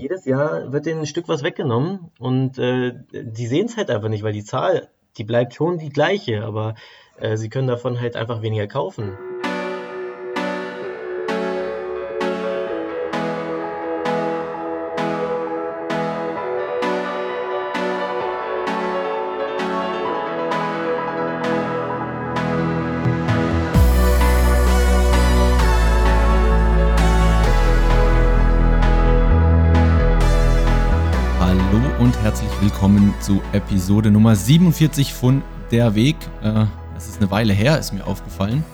jedes Jahr wird denen ein Stück was weggenommen und äh, die sehen es halt einfach nicht, weil die Zahl, die bleibt schon die gleiche, aber äh, sie können davon halt einfach weniger kaufen. Zu Episode Nummer 47 von Der Weg. Äh, es ist eine Weile her, ist mir aufgefallen.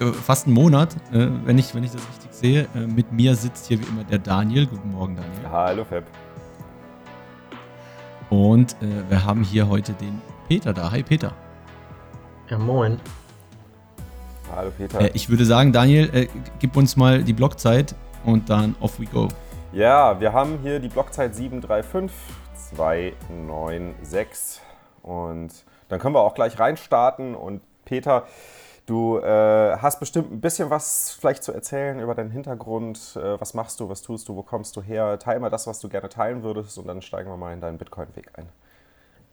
Äh, fast einen Monat, äh, wenn, ich, wenn ich das richtig sehe. Äh, mit mir sitzt hier wie immer der Daniel. Guten Morgen, Daniel. Hallo, Feb. Und äh, wir haben hier heute den Peter da. Hi, Peter. Ja, moin. Hallo, Peter. Äh, ich würde sagen, Daniel, gib uns mal die Blockzeit und dann off we go. Ja, wir haben hier die Blockzeit 735 296. Und dann können wir auch gleich reinstarten. Und Peter, du äh, hast bestimmt ein bisschen was vielleicht zu erzählen über deinen Hintergrund. Äh, was machst du, was tust du, wo kommst du her? Teil mal das, was du gerne teilen würdest und dann steigen wir mal in deinen Bitcoin-Weg ein.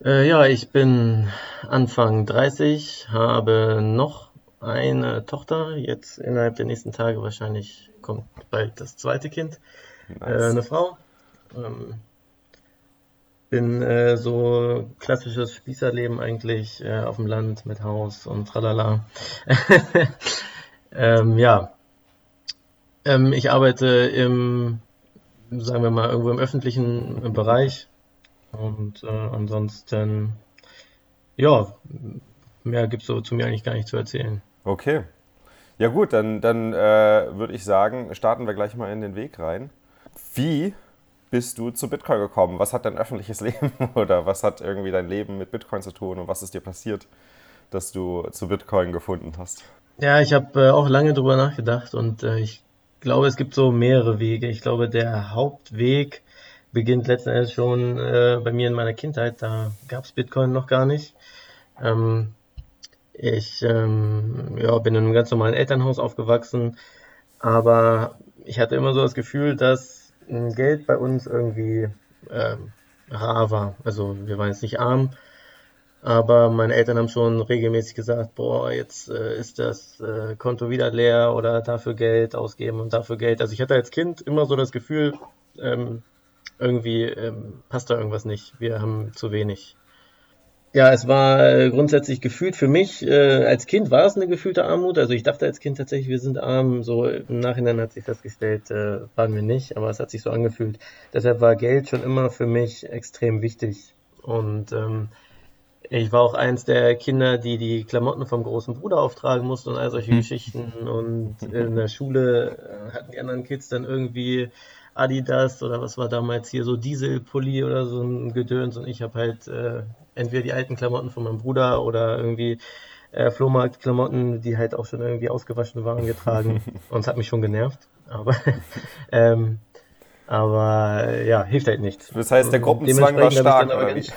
Äh, ja, ich bin Anfang 30, habe noch eine Tochter. Jetzt innerhalb der nächsten Tage wahrscheinlich kommt bald das zweite Kind. Nice. Äh, eine Frau. Ähm, bin äh, so klassisches Spießerleben eigentlich äh, auf dem Land mit Haus und tralala. ähm, ja. Ähm, ich arbeite im, sagen wir mal, irgendwo im öffentlichen Bereich. Und äh, ansonsten, ja, mehr gibt es so zu mir eigentlich gar nicht zu erzählen. Okay. Ja gut, dann, dann äh, würde ich sagen, starten wir gleich mal in den Weg rein. Wie bist du zu Bitcoin gekommen? Was hat dein öffentliches Leben oder was hat irgendwie dein Leben mit Bitcoin zu tun und was ist dir passiert, dass du zu Bitcoin gefunden hast? Ja, ich habe äh, auch lange drüber nachgedacht und äh, ich glaube, es gibt so mehrere Wege. Ich glaube, der Hauptweg beginnt letzten Endes schon äh, bei mir in meiner Kindheit. Da gab es Bitcoin noch gar nicht. Ähm, ich ähm, ja, bin in einem ganz normalen Elternhaus aufgewachsen, aber ich hatte immer so das Gefühl, dass Geld bei uns irgendwie ähm, rar war. Also wir waren jetzt nicht arm, aber meine Eltern haben schon regelmäßig gesagt, boah, jetzt äh, ist das äh, Konto wieder leer oder dafür Geld ausgeben und dafür Geld. Also ich hatte als Kind immer so das Gefühl, ähm, irgendwie ähm, passt da irgendwas nicht. Wir haben zu wenig. Ja, es war äh, grundsätzlich gefühlt für mich, äh, als Kind war es eine gefühlte Armut. Also ich dachte als Kind tatsächlich, wir sind arm. So im Nachhinein hat sich festgestellt, äh, waren wir nicht, aber es hat sich so angefühlt. Deshalb war Geld schon immer für mich extrem wichtig. Und ähm, ich war auch eins der Kinder, die die Klamotten vom großen Bruder auftragen mussten und all solche hm. Geschichten. Und in der Schule äh, hatten die anderen Kids dann irgendwie Adidas oder was war damals hier so Dieselpulli oder so ein Gedöns und ich habe halt äh, entweder die alten Klamotten von meinem Bruder oder irgendwie äh, Flohmarktklamotten, die halt auch schon irgendwie ausgewaschen waren, getragen. Und es hat mich schon genervt. Aber, ähm, aber ja, hilft halt nichts. Das heißt, der Gruppenzwang war stark, oder wie?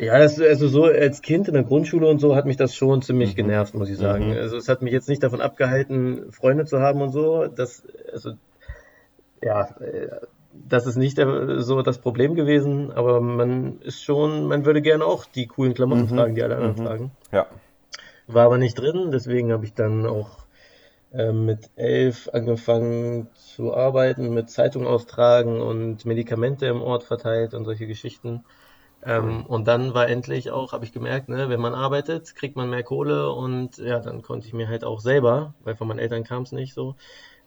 Ja, das, also so als Kind in der Grundschule und so hat mich das schon ziemlich mhm. genervt, muss ich sagen. Mhm. Also es hat mich jetzt nicht davon abgehalten, Freunde zu haben und so. Das, also, ja, äh, das ist nicht so das Problem gewesen, aber man ist schon, man würde gerne auch die coolen Klamotten mhm. tragen, die alle anderen mhm. tragen. Ja. War aber nicht drin, deswegen habe ich dann auch äh, mit elf angefangen zu arbeiten, mit Zeitung austragen und Medikamente im Ort verteilt und solche Geschichten. Ähm, und dann war endlich auch, habe ich gemerkt, ne, wenn man arbeitet, kriegt man mehr Kohle und ja, dann konnte ich mir halt auch selber, weil von meinen Eltern kam es nicht so,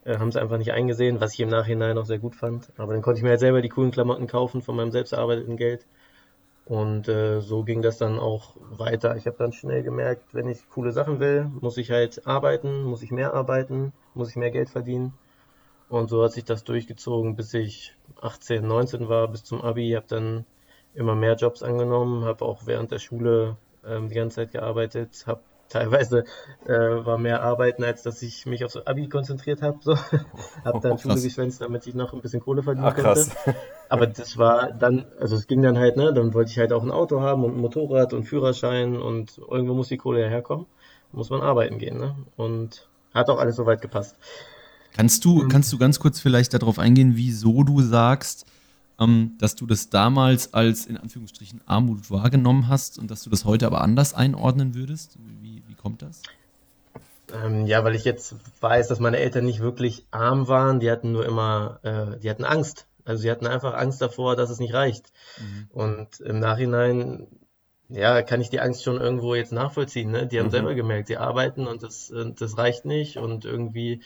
äh, haben sie einfach nicht eingesehen, was ich im Nachhinein auch sehr gut fand. Aber dann konnte ich mir halt selber die coolen Klamotten kaufen von meinem selbst erarbeiteten Geld. Und äh, so ging das dann auch weiter. Ich habe dann schnell gemerkt, wenn ich coole Sachen will, muss ich halt arbeiten, muss ich mehr arbeiten, muss ich mehr Geld verdienen. Und so hat sich das durchgezogen, bis ich 18, 19 war, bis zum Abi. Habe dann immer mehr Jobs angenommen, habe auch während der Schule ähm, die ganze Zeit gearbeitet, habe teilweise äh, war mehr Arbeiten, als dass ich mich aufs Abi konzentriert habe. So. habe dann oh, Schule geschwänzt, damit ich noch ein bisschen Kohle verdienen Ach, konnte. Aber das war dann, also es ging dann halt, ne, dann wollte ich halt auch ein Auto haben und ein Motorrad und Führerschein und irgendwo muss die Kohle ja herkommen. Muss man arbeiten gehen, ne? Und hat auch alles soweit gepasst. Kannst du, kannst du ganz kurz vielleicht darauf eingehen, wieso du sagst, ähm, dass du das damals als in Anführungsstrichen Armut wahrgenommen hast und dass du das heute aber anders einordnen würdest? Kommt das? Ähm, ja, weil ich jetzt weiß, dass meine Eltern nicht wirklich arm waren, die hatten nur immer, äh, die hatten Angst. Also sie hatten einfach Angst davor, dass es nicht reicht. Mhm. Und im Nachhinein, ja, kann ich die Angst schon irgendwo jetzt nachvollziehen. Ne? Die haben mhm. selber gemerkt, sie arbeiten und das, das reicht nicht und irgendwie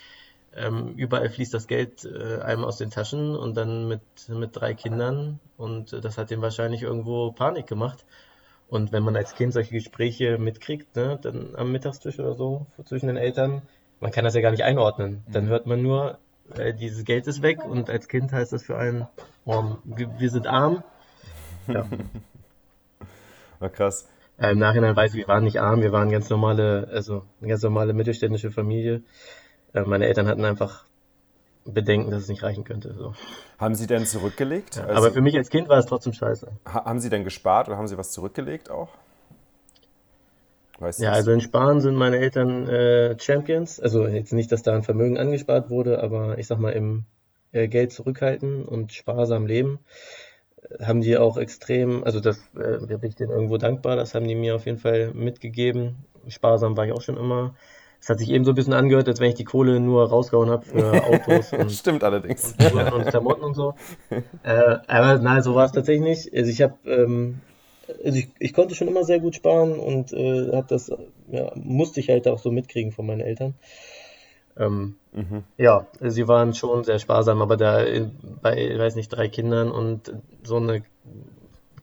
ähm, überall fließt das Geld äh, einem aus den Taschen und dann mit, mit drei Kindern und äh, das hat dem wahrscheinlich irgendwo Panik gemacht. Und wenn man als Kind solche Gespräche mitkriegt, ne, dann am Mittagstisch oder so zwischen den Eltern, man kann das ja gar nicht einordnen. Dann mhm. hört man nur, äh, dieses Geld ist weg und als Kind heißt das für einen, oh, wir, wir, sind arm. Ja. War krass. Äh, Im Nachhinein weiß ich, wir waren nicht arm, wir waren ganz normale, also eine ganz normale mittelständische Familie. Äh, meine Eltern hatten einfach Bedenken, dass es nicht reichen könnte. So. Haben Sie denn zurückgelegt? Ja, also aber für mich als Kind war es trotzdem scheiße. Haben Sie denn gespart oder haben Sie was zurückgelegt auch? Weißt ja, also in Sparen sind meine Eltern äh, Champions. Also jetzt nicht, dass da ein Vermögen angespart wurde, aber ich sag mal im äh, Geld zurückhalten und sparsam leben äh, haben die auch extrem, also das äh, bin ich denen irgendwo dankbar, das haben die mir auf jeden Fall mitgegeben. Sparsam war ich auch schon immer. Es hat sich eben so ein bisschen angehört, als wenn ich die Kohle nur rausgehauen habe für Autos und, Stimmt allerdings. Und, und Klamotten und so. Äh, aber nein, so war es tatsächlich nicht. Also ich habe, ähm, also ich, ich, konnte schon immer sehr gut sparen und äh, habe das, ja, musste ich halt auch so mitkriegen von meinen Eltern. Ähm, mhm. Ja, sie waren schon sehr sparsam, aber da in, bei, ich weiß nicht, drei Kindern und so eine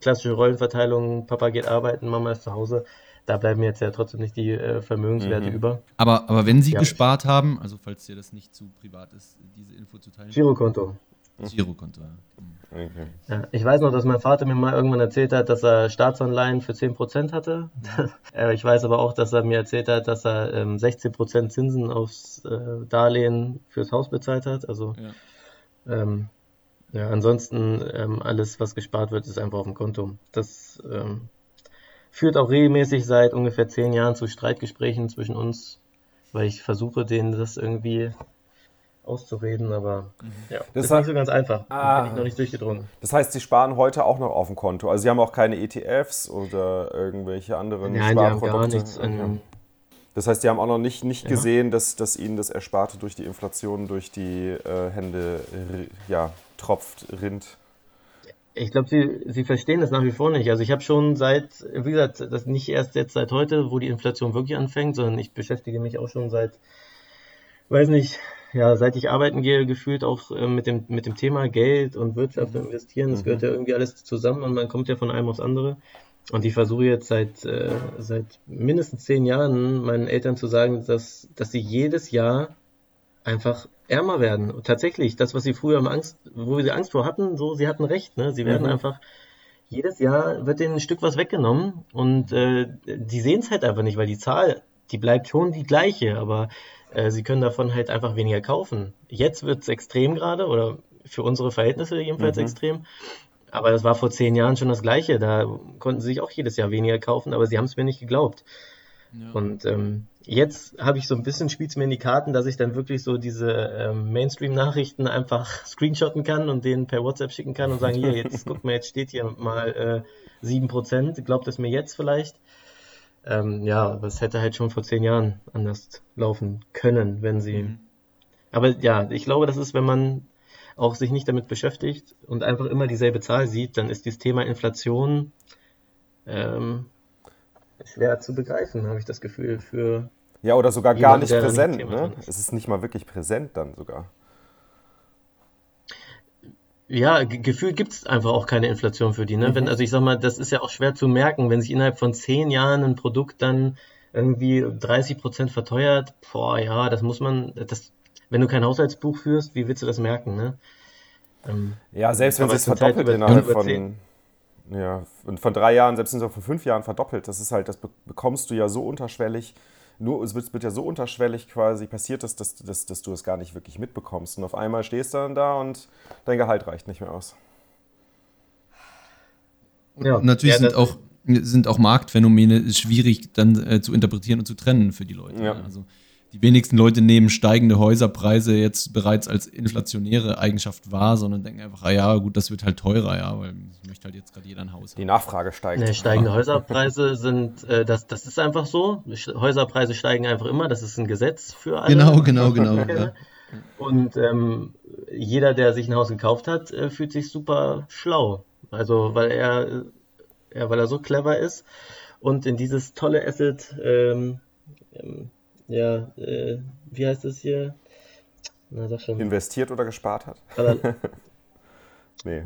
klassische Rollenverteilung, Papa geht arbeiten, Mama ist zu Hause, da bleiben jetzt ja trotzdem nicht die äh, Vermögenswerte mhm. über. Aber, aber wenn Sie ja. gespart haben, also falls dir das nicht zu privat ist, diese Info zu teilen. Girokonto. Girokonto, ja. Mhm. Okay. ja. Ich weiß noch, dass mein Vater mir mal irgendwann erzählt hat, dass er Staatsanleihen für 10% hatte. Äh, ich weiß aber auch, dass er mir erzählt hat, dass er ähm, 16% Zinsen aufs äh, Darlehen fürs Haus bezahlt hat. Also ja. Ähm, ja, ansonsten ähm, alles, was gespart wird, ist einfach auf dem Konto. Das ähm, führt auch regelmäßig seit ungefähr zehn Jahren zu Streitgesprächen zwischen uns, weil ich versuche, denen das irgendwie auszureden, aber mhm. ja, das ist nicht so ganz einfach. Ah, bin ich noch nicht durchgedrungen. Das heißt, Sie sparen heute auch noch auf dem Konto. Also Sie haben auch keine ETFs oder irgendwelche anderen Nein, Sparprodukte. Die haben gar nichts. Okay. Das heißt, Sie haben auch noch nicht, nicht ja. gesehen, dass, dass Ihnen das Ersparte durch die Inflation durch die äh, Hände ja, tropft, rinnt. Ich glaube, sie, sie verstehen das nach wie vor nicht. Also ich habe schon seit, wie gesagt, das nicht erst jetzt seit heute, wo die Inflation wirklich anfängt, sondern ich beschäftige mich auch schon seit, weiß nicht, ja, seit ich arbeiten gehe, gefühlt auch äh, mit, dem, mit dem Thema Geld und Wirtschaft und Investieren. Das gehört ja mhm. irgendwie alles zusammen und man kommt ja von einem aufs andere. Und ich versuche jetzt seit, äh, seit mindestens zehn Jahren meinen Eltern zu sagen, dass, dass sie jedes Jahr einfach ärmer werden. Tatsächlich, das, was sie früher am Angst, wo sie Angst vor hatten, so, sie hatten recht, ne? Sie werden mhm. einfach, jedes Jahr wird denen ein Stück was weggenommen und äh, die sehen es halt einfach nicht, weil die Zahl, die bleibt schon die gleiche, aber äh, sie können davon halt einfach weniger kaufen. Jetzt wird es extrem gerade, oder für unsere Verhältnisse jedenfalls mhm. extrem. Aber das war vor zehn Jahren schon das Gleiche. Da konnten sie sich auch jedes Jahr weniger kaufen, aber sie haben es mir nicht geglaubt. Ja. Und ähm, jetzt habe ich so ein bisschen, spielt mir in die Karten, dass ich dann wirklich so diese ähm, Mainstream-Nachrichten einfach screenshotten kann und denen per WhatsApp schicken kann und sagen, hier, jetzt guck mal, jetzt steht hier mal äh, 7%, glaubt es mir jetzt vielleicht? Ähm, ja, aber es hätte halt schon vor zehn Jahren anders laufen können, wenn sie. Mhm. Aber ja, ich glaube, das ist, wenn man auch sich nicht damit beschäftigt und einfach immer dieselbe Zahl sieht, dann ist dieses Thema Inflation ähm, schwer zu begreifen, habe ich das Gefühl, für. Ja, oder sogar gar nicht präsent. Ne? Es ist nicht mal wirklich präsent dann sogar. Ja, gefühlt gibt es einfach auch keine Inflation für die. Ne? Mhm. Wenn, also ich sag mal, das ist ja auch schwer zu merken, wenn sich innerhalb von zehn Jahren ein Produkt dann irgendwie 30 Prozent verteuert, boah, ja, das muss man, das, wenn du kein Haushaltsbuch führst, wie willst du das merken, ne? Ähm, ja, selbst wenn es verdoppelt innerhalb von, ja, von drei Jahren, selbst wenn es auch von fünf Jahren verdoppelt, das ist halt, das bekommst du ja so unterschwellig, nur, es wird, wird ja so unterschwellig quasi passiert, dass, dass, dass, dass du es gar nicht wirklich mitbekommst. Und auf einmal stehst du dann da und dein Gehalt reicht nicht mehr aus. Ja. natürlich ja, sind, auch, sind auch Marktphänomene schwierig dann äh, zu interpretieren und zu trennen für die Leute. Ja. Also die wenigsten Leute nehmen steigende Häuserpreise jetzt bereits als inflationäre Eigenschaft wahr, sondern denken einfach, ah ja, gut, das wird halt teurer, ja, weil möchte halt jetzt gerade jeder ein Haus Die haben. Nachfrage steigt. Nee, steigende Häuserpreise sind, äh, das, das ist einfach so. Häuserpreise steigen einfach immer, das ist ein Gesetz für alle. Genau, genau, genau. Ja. Und ähm, jeder, der sich ein Haus gekauft hat, äh, fühlt sich super schlau. Also, weil er, ja, weil er so clever ist und in dieses tolle Asset ähm, ähm, ja, äh, wie heißt es hier? Na, sag schon. Investiert oder gespart hat? nee.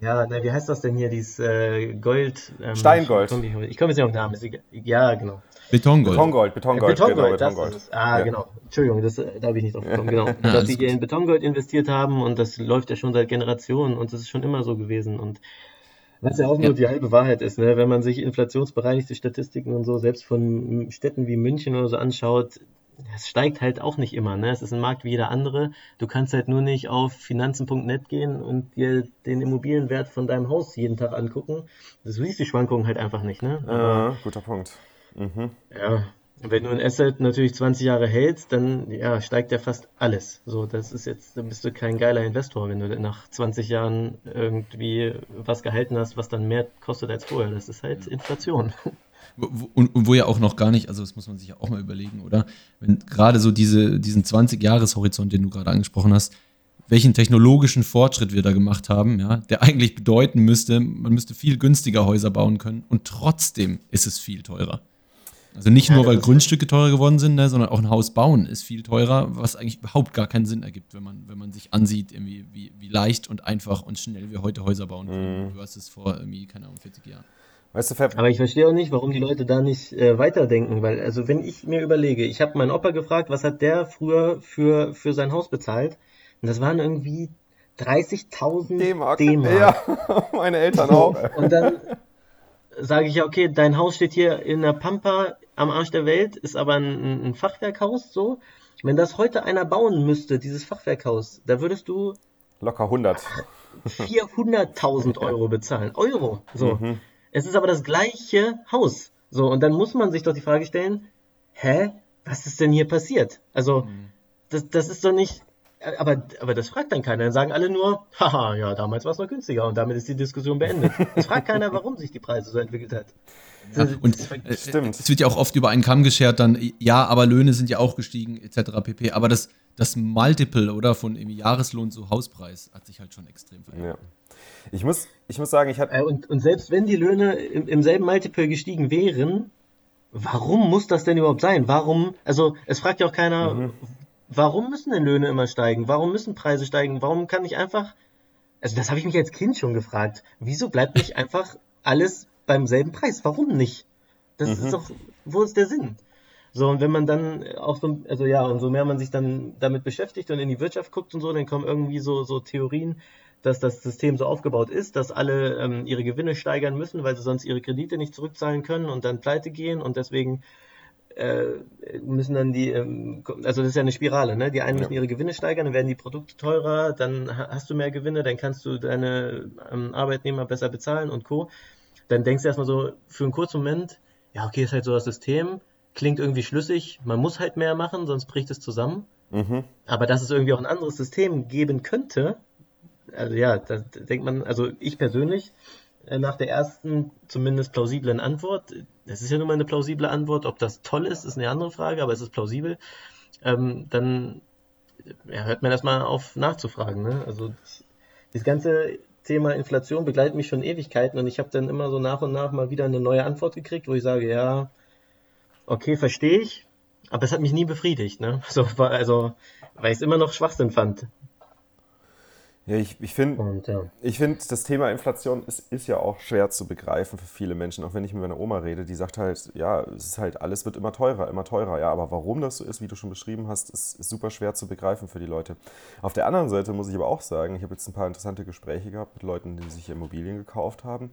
Ja, na, wie heißt das denn hier, dieses äh, Gold? Ähm, Steingold. Ich komme jetzt nicht auf den Namen. Ja, genau. Betongold. Betongold, Betongold. Betongold, genau, Betongold. Das, ah, ja. genau. Entschuldigung, das, da habe ich nicht drauf gekommen. Genau. Ja, Dass sie in Betongold investiert haben und das läuft ja schon seit Generationen und das ist schon immer so gewesen. Und was ja auch nur ja. die halbe Wahrheit ist, ne? wenn man sich inflationsbereinigte Statistiken und so selbst von Städten wie München oder so anschaut, es steigt halt auch nicht immer. Ne? Es ist ein Markt wie jeder andere. Du kannst halt nur nicht auf finanzen.net gehen und dir den Immobilienwert von deinem Haus jeden Tag angucken. Du siehst die Schwankungen halt einfach nicht. Ne? Äh, guter Punkt. Mhm. Ja, wenn du ein Asset natürlich 20 Jahre hältst, dann ja, steigt ja fast alles. So, das ist jetzt, dann bist du kein geiler Investor, wenn du nach 20 Jahren irgendwie was gehalten hast, was dann mehr kostet als vorher. Das ist halt Inflation. Und, und, wo ja auch noch gar nicht, also das muss man sich ja auch mal überlegen, oder? Wenn gerade so diese, diesen 20-Jahres-Horizont, den du gerade angesprochen hast, welchen technologischen Fortschritt wir da gemacht haben, ja, der eigentlich bedeuten müsste, man müsste viel günstiger Häuser bauen können und trotzdem ist es viel teurer. Also nicht ja, nur, weil Grundstücke teurer geworden sind, ne, sondern auch ein Haus bauen ist viel teurer, was eigentlich überhaupt gar keinen Sinn ergibt, wenn man, wenn man sich ansieht, irgendwie, wie, wie leicht und einfach und schnell wir heute Häuser bauen können. Mhm. Du hast es vor irgendwie, keine Ahnung, 40 Jahren. Weißt du, Fab? Aber ich verstehe auch nicht, warum die Leute da nicht äh, weiterdenken, weil, also wenn ich mir überlege, ich habe meinen Opa gefragt, was hat der früher für, für sein Haus bezahlt? Und das waren irgendwie 30.000 D-Mark. Ja, meine Eltern auch. Und dann sage ich ja, okay, dein Haus steht hier in der Pampa am Arsch der Welt, ist aber ein, ein Fachwerkhaus so. Wenn das heute einer bauen müsste, dieses Fachwerkhaus, da würdest du locker 100 400.000 Euro bezahlen. Euro. So. Mhm. Es ist aber das gleiche Haus. So, und dann muss man sich doch die Frage stellen, hä? Was ist denn hier passiert? Also, mhm. das, das ist doch nicht, aber, aber das fragt dann keiner. Dann sagen alle nur, haha, ja, damals war es noch günstiger und damit ist die Diskussion beendet. Es fragt keiner, warum sich die Preise so entwickelt hat. Ja, und äh, stimmt. es wird ja auch oft über einen Kamm geschert, dann, ja, aber Löhne sind ja auch gestiegen, etc. pp. Aber das, das Multiple, oder, von Jahreslohn zu Hauspreis hat sich halt schon extrem verändert. Ja. Ich muss, ich muss sagen, ich hatte. Äh, und, und selbst wenn die Löhne im, im selben Multiple gestiegen wären, warum muss das denn überhaupt sein? Warum, also es fragt ja auch keiner, mhm warum müssen denn Löhne immer steigen? Warum müssen Preise steigen? Warum kann ich einfach, also das habe ich mich als Kind schon gefragt, wieso bleibt nicht einfach alles beim selben Preis? Warum nicht? Das mhm. ist doch, wo ist der Sinn? So, und wenn man dann auch so, also ja, und so mehr man sich dann damit beschäftigt und in die Wirtschaft guckt und so, dann kommen irgendwie so, so Theorien, dass das System so aufgebaut ist, dass alle ähm, ihre Gewinne steigern müssen, weil sie sonst ihre Kredite nicht zurückzahlen können und dann pleite gehen und deswegen äh, müssen dann die, ähm, also das ist ja eine Spirale, ne? Die einen müssen ihre Gewinne steigern, dann werden die Produkte teurer, dann hast du mehr Gewinne, dann kannst du deine ähm, Arbeitnehmer besser bezahlen und Co. Dann denkst du erstmal so für einen kurzen Moment, ja, okay, ist halt so das System, klingt irgendwie schlüssig, man muss halt mehr machen, sonst bricht es zusammen. Mhm. Aber dass es irgendwie auch ein anderes System geben könnte, also ja, da denkt man, also ich persönlich äh, nach der ersten zumindest plausiblen Antwort, das ist ja nun mal eine plausible Antwort, ob das toll ist, ist eine andere Frage, aber es ist plausibel, ähm, dann ja, hört man erstmal auf nachzufragen. Ne? Also das ganze Thema Inflation begleitet mich schon Ewigkeiten und ich habe dann immer so nach und nach mal wieder eine neue Antwort gekriegt, wo ich sage, ja, okay, verstehe ich, aber es hat mich nie befriedigt. Ne? So, also, weil ich es immer noch Schwachsinn fand. Ja, ich, ich finde, ja. ich find, das Thema Inflation ist, ist ja auch schwer zu begreifen für viele Menschen. Auch wenn ich mit meiner Oma rede, die sagt halt, ja, es ist halt, alles wird immer teurer, immer teurer. Ja, aber warum das so ist, wie du schon beschrieben hast, ist, ist super schwer zu begreifen für die Leute. Auf der anderen Seite muss ich aber auch sagen, ich habe jetzt ein paar interessante Gespräche gehabt mit Leuten, die sich Immobilien gekauft haben.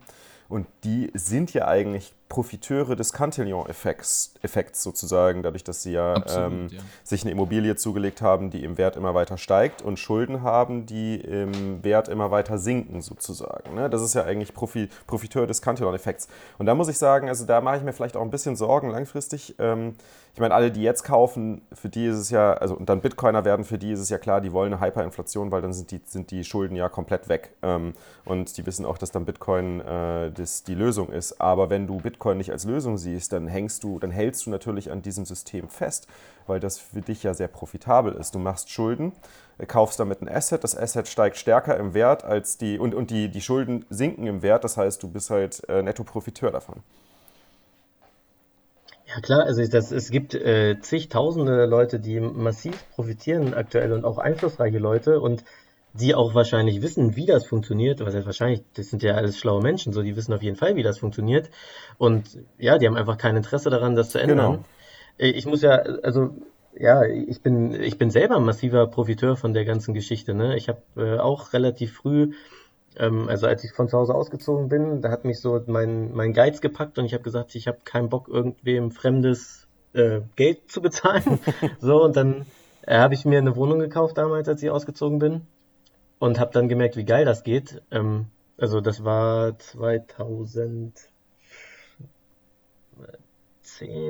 Und die sind ja eigentlich Profiteure des Cantillon-Effekts Effekts sozusagen, dadurch, dass sie ja, Absolut, ähm, ja, sich eine Immobilie zugelegt haben, die im Wert immer weiter steigt und Schulden haben, die im Wert immer weiter sinken, sozusagen. Ne? Das ist ja eigentlich Profi, Profiteur des Cantillon-Effekts. Und da muss ich sagen, also da mache ich mir vielleicht auch ein bisschen Sorgen langfristig. Ähm, ich meine, alle, die jetzt kaufen, für die ist es ja, also und dann Bitcoiner werden, für die ist es ja klar, die wollen eine Hyperinflation, weil dann sind die, sind die Schulden ja komplett weg. Ähm, und die wissen auch, dass dann Bitcoin äh, das die Lösung ist. Aber wenn du Bitcoin nicht als Lösung siehst, dann hängst du, dann hältst du natürlich an diesem System fest, weil das für dich ja sehr profitabel ist. Du machst Schulden, äh, kaufst damit ein Asset, das Asset steigt stärker im Wert als die, und, und die, die Schulden sinken im Wert, das heißt, du bist halt äh, Netto-Profiteur davon. Ja klar, also das, es gibt äh, zigtausende Leute, die massiv profitieren aktuell und auch einflussreiche Leute und die auch wahrscheinlich wissen, wie das funktioniert. Was heißt wahrscheinlich, das sind ja alles schlaue Menschen, so die wissen auf jeden Fall, wie das funktioniert. Und ja, die haben einfach kein Interesse daran, das zu ändern. Genau. Äh, ich muss ja, also ja, ich bin, ich bin selber ein massiver Profiteur von der ganzen Geschichte. Ne? Ich habe äh, auch relativ früh ähm, also als ich von zu Hause ausgezogen bin, da hat mich so mein, mein Geiz gepackt und ich habe gesagt, ich habe keinen Bock, irgendwem fremdes äh, Geld zu bezahlen. so, und dann äh, habe ich mir eine Wohnung gekauft damals, als ich ausgezogen bin. Und habe dann gemerkt, wie geil das geht. Ähm, also das war 2010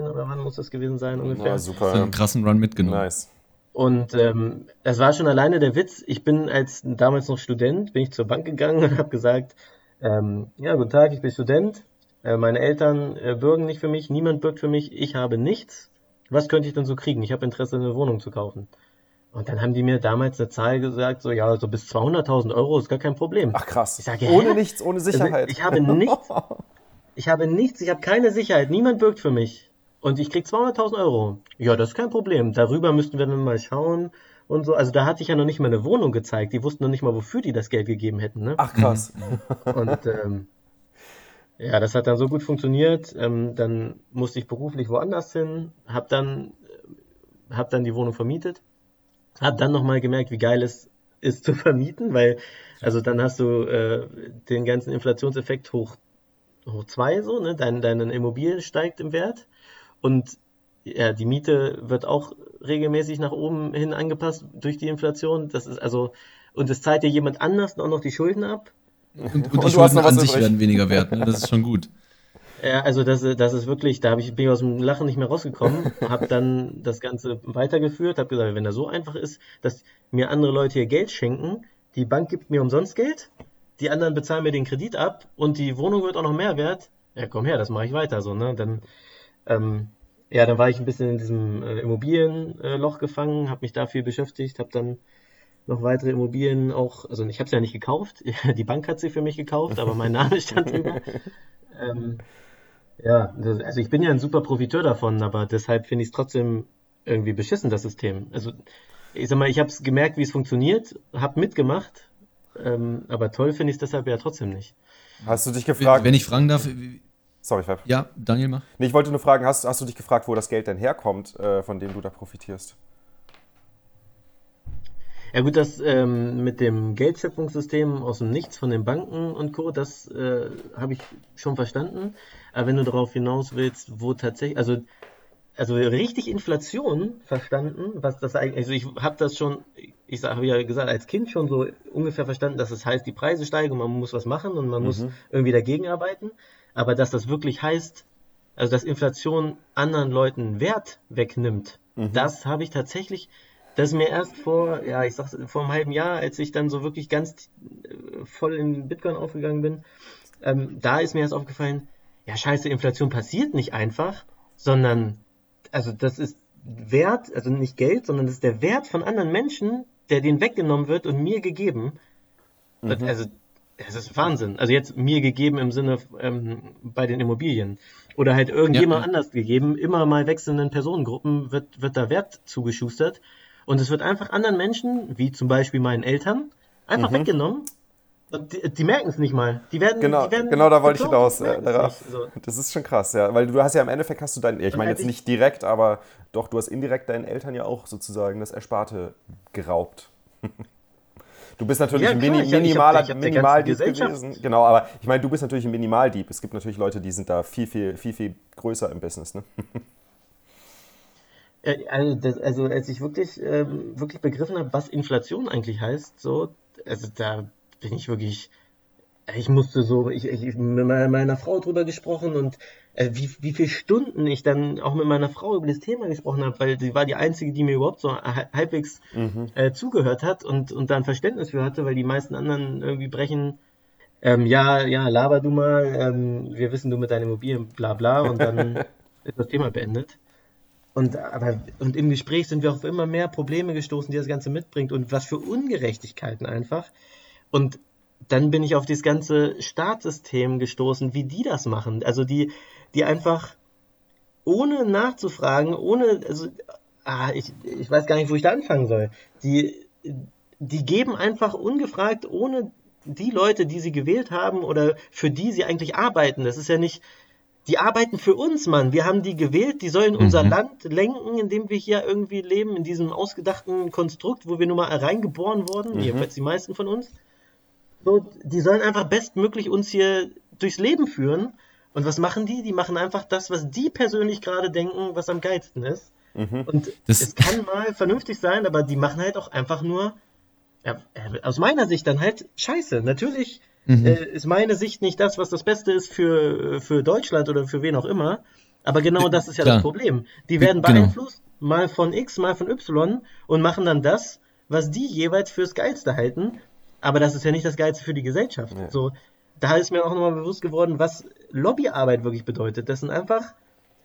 oder wann muss das gewesen sein ungefähr? Ja, super. So einen krassen Run mitgenommen. Nice. Und ähm, das war schon alleine der Witz. Ich bin als damals noch Student, bin ich zur Bank gegangen und habe gesagt, ähm, ja, guten Tag, ich bin Student. Äh, meine Eltern äh, bürgen nicht für mich, niemand bürgt für mich, ich habe nichts. Was könnte ich denn so kriegen? Ich habe Interesse, eine Wohnung zu kaufen. Und dann haben die mir damals eine Zahl gesagt, so ja, so bis 200.000 Euro ist gar kein Problem. Ach krass. Ich sage, ohne nichts, ohne also Sicherheit. Also ich habe nichts. Ich habe nichts, ich habe keine Sicherheit. Niemand bürgt für mich und ich krieg 200.000 Euro. Ja, das ist kein Problem. Darüber müssten wir dann mal schauen und so. Also da hatte ich ja noch nicht mal eine Wohnung gezeigt. Die wussten noch nicht mal, wofür die das Geld gegeben hätten. Ne? Ach krass. Und ähm, ja, das hat dann so gut funktioniert. Ähm, dann musste ich beruflich woanders hin, hab dann, hab dann die Wohnung vermietet, hab dann nochmal gemerkt, wie geil es ist zu vermieten, weil also dann hast du äh, den ganzen Inflationseffekt hoch hoch zwei so, ne? Dein, deine Immobilie steigt im Wert und ja, die Miete wird auch regelmäßig nach oben hin angepasst durch die Inflation. Das ist also, und es zahlt dir jemand anders auch noch die Schulden ab. Und, und die und Schulden an sich übrig. werden weniger wert, ne? das ist schon gut. Ja, also das, das ist wirklich, da ich, bin ich aus dem Lachen nicht mehr rausgekommen, habe dann das Ganze weitergeführt, habe gesagt, wenn das so einfach ist, dass mir andere Leute hier Geld schenken, die Bank gibt mir umsonst Geld, die anderen bezahlen mir den Kredit ab und die Wohnung wird auch noch mehr wert, ja komm her, das mache ich weiter so, ne? Dann ähm, ja, dann war ich ein bisschen in diesem äh, Immobilienloch äh, gefangen, habe mich da viel beschäftigt, habe dann noch weitere Immobilien auch, also ich habe sie ja nicht gekauft, die Bank hat sie für mich gekauft, aber mein Name stand drüber. ähm, ja, also ich bin ja ein super Profiteur davon, aber deshalb finde ich es trotzdem irgendwie beschissen, das System. Also ich sag mal, ich habe es gemerkt, wie es funktioniert, habe mitgemacht, ähm, aber toll finde ich es deshalb ja trotzdem nicht. Hast du dich gefragt? Wenn ich fragen darf, Sorry, Fab. Ja, Daniel, mach. Nee, ich wollte nur fragen, hast, hast du dich gefragt, wo das Geld denn herkommt, äh, von dem du da profitierst? Ja gut, das ähm, mit dem Geldschöpfungssystem aus dem Nichts von den Banken und Co., das äh, habe ich schon verstanden. Aber wenn du darauf hinaus willst, wo tatsächlich, also, also richtig Inflation verstanden, was das eigentlich, also ich habe das schon, ich habe ja gesagt, als Kind schon so ungefähr verstanden, dass es heißt, die Preise steigen und man muss was machen und man mhm. muss irgendwie dagegen arbeiten. Aber dass das wirklich heißt, also dass Inflation anderen Leuten Wert wegnimmt, mhm. das habe ich tatsächlich, das ist mir erst vor, ja, ich sag's, vor einem halben Jahr, als ich dann so wirklich ganz äh, voll in Bitcoin aufgegangen bin, ähm, da ist mir erst aufgefallen, ja, scheiße, Inflation passiert nicht einfach, sondern, also das ist Wert, also nicht Geld, sondern das ist der Wert von anderen Menschen, der denen weggenommen wird und mir gegeben. Mhm. Also das ist Wahnsinn. Also jetzt mir gegeben im Sinne ähm, bei den Immobilien. Oder halt irgendjemand ja. anders gegeben. Immer mal wechselnden Personengruppen wird, wird da Wert zugeschustert. Und es wird einfach anderen Menschen, wie zum Beispiel meinen Eltern, einfach mhm. weggenommen. Die, die merken es nicht mal. Die werden, genau, die werden genau da wollte ich hinaus. Äh, so. Das ist schon krass, ja. Weil du hast ja im Endeffekt hast du dein, ich meine jetzt nicht direkt, aber doch, du hast indirekt deinen Eltern ja auch sozusagen das Ersparte geraubt. Du bist natürlich ja, ein Mini, minimaler ich hab, ich hab Minimaldieb gewesen. Genau, aber ich meine, du bist natürlich ein Minimaldieb. Es gibt natürlich Leute, die sind da viel, viel, viel, viel größer im Business. Ne? Also, das, also, als ich wirklich, ähm, wirklich begriffen habe, was Inflation eigentlich heißt, so, also da bin ich wirklich, ich musste so, ich, ich mit meiner Frau drüber gesprochen und äh, wie, wie viele Stunden ich dann auch mit meiner Frau über das Thema gesprochen habe, weil sie war die Einzige, die mir überhaupt so halbwegs mhm. äh, zugehört hat und, und dann Verständnis für hatte, weil die meisten anderen irgendwie brechen, ähm, ja, ja, laber du mal, ähm, wir wissen du mit deinen Immobilien, bla bla, und dann ist das Thema beendet. Und, aber, und im Gespräch sind wir auf immer mehr Probleme gestoßen, die das Ganze mitbringt und was für Ungerechtigkeiten einfach. Und dann bin ich auf das ganze Staatssystem gestoßen, wie die das machen. Also die, die einfach ohne nachzufragen, ohne, also, ah, ich, ich weiß gar nicht, wo ich da anfangen soll. Die, die geben einfach ungefragt, ohne die Leute, die sie gewählt haben oder für die sie eigentlich arbeiten. Das ist ja nicht, die arbeiten für uns, Mann. Wir haben die gewählt, die sollen unser mhm. Land lenken, in dem wir hier irgendwie leben, in diesem ausgedachten Konstrukt, wo wir nun mal reingeboren wurden, mhm. jedenfalls die meisten von uns. So, die sollen einfach bestmöglich uns hier durchs Leben führen. Und was machen die? Die machen einfach das, was die persönlich gerade denken, was am geilsten ist. Mhm. Und das es kann mal vernünftig sein, aber die machen halt auch einfach nur, ja, aus meiner Sicht dann halt Scheiße. Natürlich mhm. äh, ist meine Sicht nicht das, was das Beste ist für, für Deutschland oder für wen auch immer. Aber genau das ist ja Klar. das Problem. Die werden genau. beeinflusst, genau. mal von X, mal von Y und machen dann das, was die jeweils fürs Geilste halten. Aber das ist ja nicht das Geilste für die Gesellschaft. Ja. So, da ist mir auch nochmal bewusst geworden, was Lobbyarbeit wirklich bedeutet. Das sind einfach,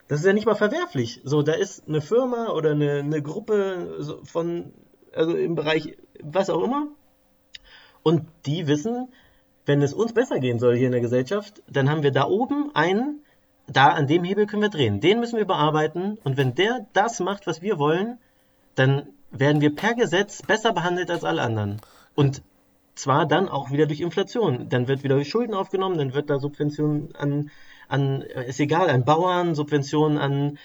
das ist ja nicht mal verwerflich. So, da ist eine Firma oder eine, eine Gruppe von, also im Bereich was auch immer. Und die wissen, wenn es uns besser gehen soll hier in der Gesellschaft, dann haben wir da oben einen, da an dem Hebel können wir drehen. Den müssen wir bearbeiten. Und wenn der das macht, was wir wollen, dann werden wir per Gesetz besser behandelt als alle anderen. Und zwar dann auch wieder durch Inflation. Dann wird wieder Schulden aufgenommen, dann wird da Subventionen an, an ist egal, an Bauern, Subventionen an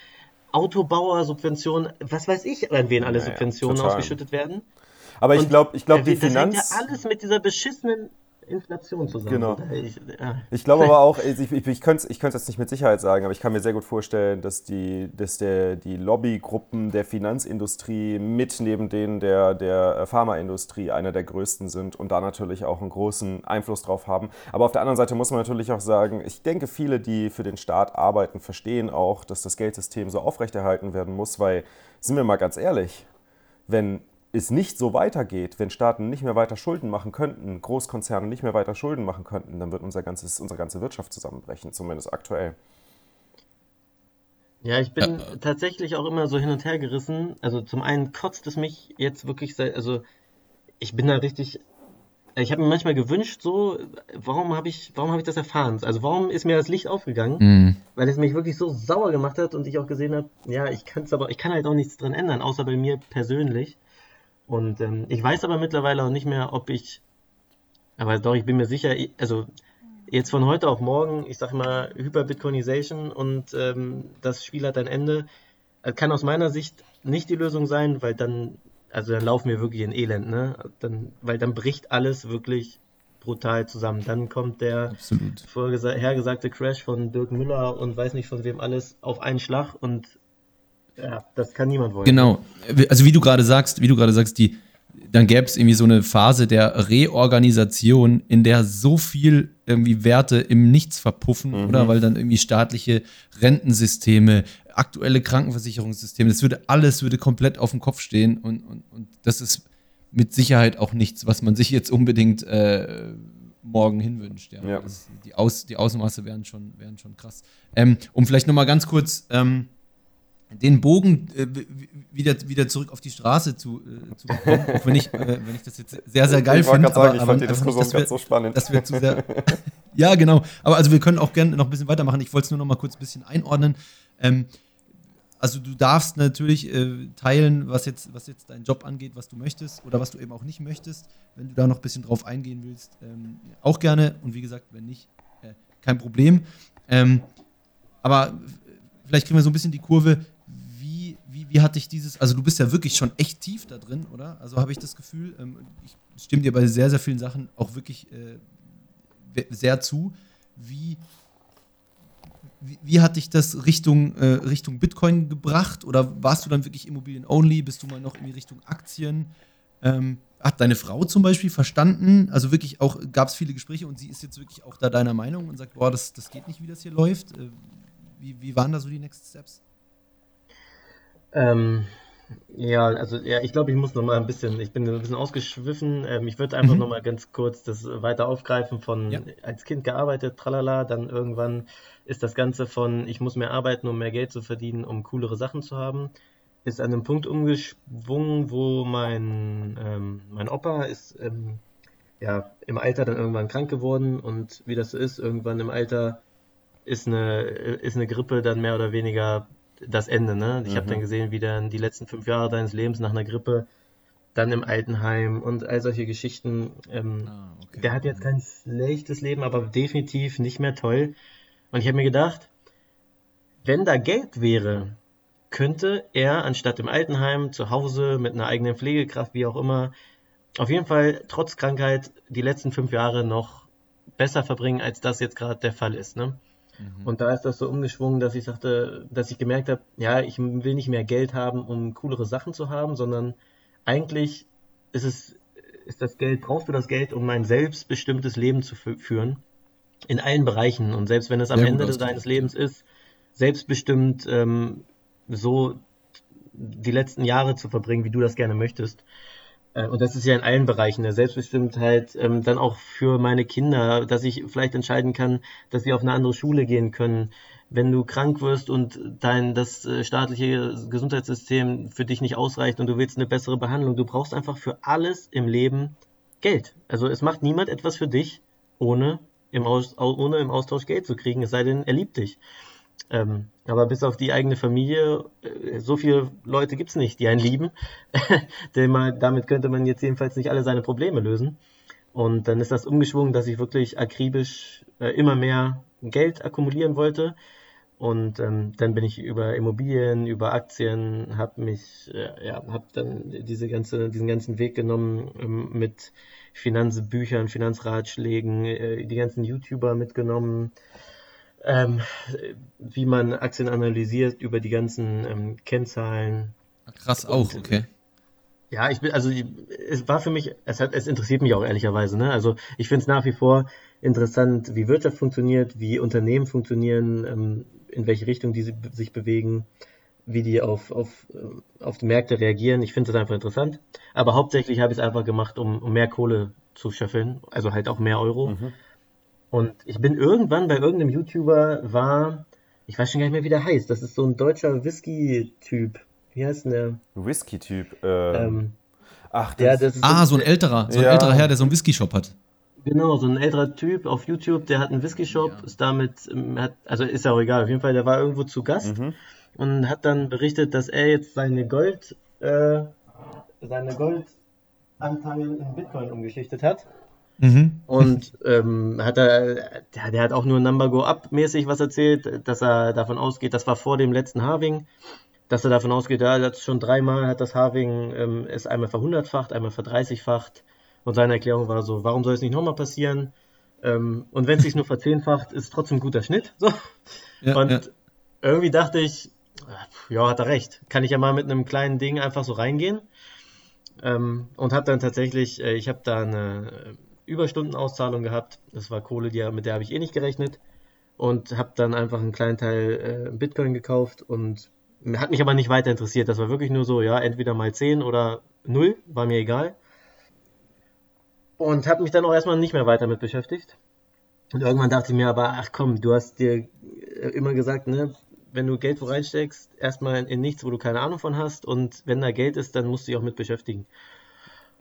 Autobauer, Subventionen, was weiß ich, an wen alle Subventionen ja, ausgeschüttet werden. Aber ich glaube, ich glaube, die Finanz. Das hängt ja alles mit dieser beschissenen Inflation zusammen. Genau. Ich, ja. ich glaube aber auch, ich, ich, ich könnte es ich jetzt nicht mit Sicherheit sagen, aber ich kann mir sehr gut vorstellen, dass die, dass der, die Lobbygruppen der Finanzindustrie mit neben denen der, der Pharmaindustrie einer der größten sind und da natürlich auch einen großen Einfluss drauf haben. Aber auf der anderen Seite muss man natürlich auch sagen, ich denke, viele, die für den Staat arbeiten, verstehen auch, dass das Geldsystem so aufrechterhalten werden muss, weil, sind wir mal ganz ehrlich, wenn es nicht so weitergeht, wenn Staaten nicht mehr weiter Schulden machen könnten, Großkonzerne nicht mehr weiter Schulden machen könnten, dann wird unser ganzes, unsere ganze Wirtschaft zusammenbrechen, zumindest aktuell. Ja, ich bin ja. tatsächlich auch immer so hin und her gerissen. Also zum einen kotzt es mich jetzt wirklich, also ich bin da richtig, ich habe mir manchmal gewünscht, so, warum habe ich, warum habe ich das erfahren? Also warum ist mir das Licht aufgegangen? Mhm. Weil es mich wirklich so sauer gemacht hat und ich auch gesehen habe, ja, ich kann es aber, ich kann halt auch nichts dran ändern, außer bei mir persönlich. Und ähm, ich weiß aber mittlerweile auch nicht mehr, ob ich, aber doch, ich bin mir sicher, also jetzt von heute auf morgen, ich sag mal, Hyper-Bitcoinization und ähm, das Spiel hat ein Ende, äh, kann aus meiner Sicht nicht die Lösung sein, weil dann, also dann laufen wir wirklich in Elend, ne? Dann, weil dann bricht alles wirklich brutal zusammen. Dann kommt der vorhergesagte Crash von Dirk Müller und weiß nicht von wem alles auf einen Schlag und ja, das kann niemand wollen. Genau. Also wie du gerade sagst, wie du gerade sagst, die, dann gäbe es irgendwie so eine Phase der Reorganisation, in der so viel irgendwie Werte im Nichts verpuffen, mhm. oder? Weil dann irgendwie staatliche Rentensysteme, aktuelle Krankenversicherungssysteme, das würde alles würde komplett auf dem Kopf stehen und, und, und das ist mit Sicherheit auch nichts, was man sich jetzt unbedingt äh, morgen hinwünscht. Ja. ja. Das, die, Aus, die Ausmaße wären schon, wären schon krass. Ähm, um vielleicht nochmal ganz kurz ähm, den Bogen äh, wieder, wieder zurück auf die Straße zu, äh, zu bekommen, auch wenn ich, äh, wenn ich das jetzt sehr, sehr geil finde. Ich sagen, ich fand die Diskussion nicht, ganz so spannend. Das wird zu sehr, ja, genau. Aber also wir können auch gerne noch ein bisschen weitermachen. Ich wollte es nur noch mal kurz ein bisschen einordnen. Ähm, also du darfst natürlich äh, teilen, was jetzt, was jetzt deinen Job angeht, was du möchtest oder was du eben auch nicht möchtest. Wenn du da noch ein bisschen drauf eingehen willst, ähm, auch gerne. Und wie gesagt, wenn nicht, äh, kein Problem. Ähm, aber vielleicht kriegen wir so ein bisschen die Kurve wie, wie hat dich dieses, also du bist ja wirklich schon echt tief da drin, oder? Also habe ich das Gefühl, ähm, ich stimme dir bei sehr, sehr vielen Sachen auch wirklich äh, sehr zu. Wie, wie, wie, hat dich das Richtung, äh, Richtung Bitcoin gebracht? Oder warst du dann wirklich Immobilien-only? Bist du mal noch in die Richtung Aktien? Ähm, hat deine Frau zum Beispiel verstanden? Also wirklich auch, gab es viele Gespräche und sie ist jetzt wirklich auch da deiner Meinung und sagt, boah, das, das geht nicht, wie das hier läuft. Äh, wie, wie waren da so die Next Steps? Ähm, ja, also ja, ich glaube, ich muss noch mal ein bisschen, ich bin ein bisschen ausgeschwiffen. Ähm, ich würde einfach mhm. noch mal ganz kurz das weiter aufgreifen von ja. als Kind gearbeitet, tralala, dann irgendwann ist das Ganze von ich muss mehr arbeiten, um mehr Geld zu verdienen, um coolere Sachen zu haben, ist an einem Punkt umgeschwungen, wo mein, ähm, mein Opa ist ähm, ja, im Alter dann irgendwann krank geworden und wie das so ist, irgendwann im Alter ist eine, ist eine Grippe dann mehr oder weniger das Ende. Ne? Ich mhm. habe dann gesehen, wie dann die letzten fünf Jahre deines Lebens nach einer Grippe, dann im Altenheim und all solche Geschichten. Ähm, ah, okay. Der hat jetzt kein schlechtes Leben, aber definitiv nicht mehr toll. Und ich habe mir gedacht, wenn da Geld wäre, könnte er anstatt im Altenheim zu Hause mit einer eigenen Pflegekraft, wie auch immer, auf jeden Fall trotz Krankheit die letzten fünf Jahre noch besser verbringen, als das jetzt gerade der Fall ist. Ne? Mhm. Und da ist das so umgeschwungen, dass ich sagte, dass ich gemerkt habe, ja, ich will nicht mehr Geld haben, um coolere Sachen zu haben, sondern eigentlich ist es, ist das Geld, brauchst du das Geld, um ein selbstbestimmtes Leben zu führen. In allen Bereichen. Und selbst wenn es am Ende deines Lebens ist, selbstbestimmt ähm, so die letzten Jahre zu verbringen, wie du das gerne möchtest. Äh, und das ist ja in allen Bereichen der Selbstbestimmtheit, ähm, dann auch für meine Kinder, dass ich vielleicht entscheiden kann, dass sie auf eine andere Schule gehen können. Wenn du krank wirst und dein das äh, staatliche Gesundheitssystem für dich nicht ausreicht und du willst eine bessere Behandlung, du brauchst einfach für alles im Leben Geld. Also es macht niemand etwas für dich, ohne im, Aus, ohne im Austausch Geld zu kriegen, es sei denn, er liebt dich. Ähm, aber bis auf die eigene Familie, äh, so viele Leute gibt es nicht, die einen lieben. Denn man, damit könnte man jetzt jedenfalls nicht alle seine Probleme lösen. Und dann ist das umgeschwungen, dass ich wirklich akribisch äh, immer mehr Geld akkumulieren wollte. Und ähm, dann bin ich über Immobilien, über Aktien, habe mich, äh, ja, habe dann diese ganze, diesen ganzen Weg genommen ähm, mit Finanzbüchern, Finanzratschlägen, äh, die ganzen YouTuber mitgenommen, ähm, wie man Aktien analysiert über die ganzen ähm, Kennzahlen. Krass auch, okay. Ja, ich bin, also es war für mich, es hat, es interessiert mich auch ehrlicherweise, ne? Also ich finde es nach wie vor interessant, wie Wirtschaft funktioniert, wie Unternehmen funktionieren, ähm, in welche Richtung die sich bewegen, wie die auf, auf, äh, auf die Märkte reagieren. Ich finde das einfach interessant. Aber hauptsächlich habe ich es einfach gemacht, um, um mehr Kohle zu scheffeln, also halt auch mehr Euro. Mhm. Und ich bin irgendwann bei irgendeinem YouTuber war, ich weiß schon gar nicht mehr, wie der heißt. Das ist so ein deutscher Whisky-Typ. Wie heißt denn der? Whisky-Typ. Äh, ähm, ach, das, ja, das ah, so ein älterer, so ein ja. älterer Herr, der so einen Whisky-Shop hat. Genau, so ein älterer Typ auf YouTube, der hat einen Whisky-Shop, ja. ist damit, ähm, hat, also ist ja auch egal, auf jeden Fall, der war irgendwo zu Gast mhm. und hat dann berichtet, dass er jetzt seine Gold, äh, seine Goldanteile in Bitcoin umgeschichtet hat. Mhm. Und ähm, hat er, der, der, hat auch nur Number Go Up mäßig was erzählt, dass er davon ausgeht, das war vor dem letzten Harving, dass er davon ausgeht, ja, hat schon dreimal hat das Harving ähm, es einmal verhundertfacht, einmal verdreißigfacht. Und seine Erklärung war so, warum soll es nicht nochmal passieren? Ähm, und wenn es sich nur verzehnfacht, ist trotzdem ein guter Schnitt. So. Ja, und ja. irgendwie dachte ich, ja, hat er recht. Kann ich ja mal mit einem kleinen Ding einfach so reingehen. Ähm, und habe dann tatsächlich, äh, ich habe da eine Überstundenauszahlung gehabt. Das war Kohle, die, mit der habe ich eh nicht gerechnet. Und habe dann einfach einen kleinen Teil äh, Bitcoin gekauft und hat mich aber nicht weiter interessiert. Das war wirklich nur so, ja, entweder mal 10 oder 0, war mir egal. Und habe mich dann auch erstmal nicht mehr weiter mit beschäftigt. Und irgendwann dachte ich mir aber, ach komm, du hast dir äh, immer gesagt, ne, wenn du Geld wo reinsteckst, erstmal in, in nichts, wo du keine Ahnung von hast. Und wenn da Geld ist, dann musst du dich auch mit beschäftigen.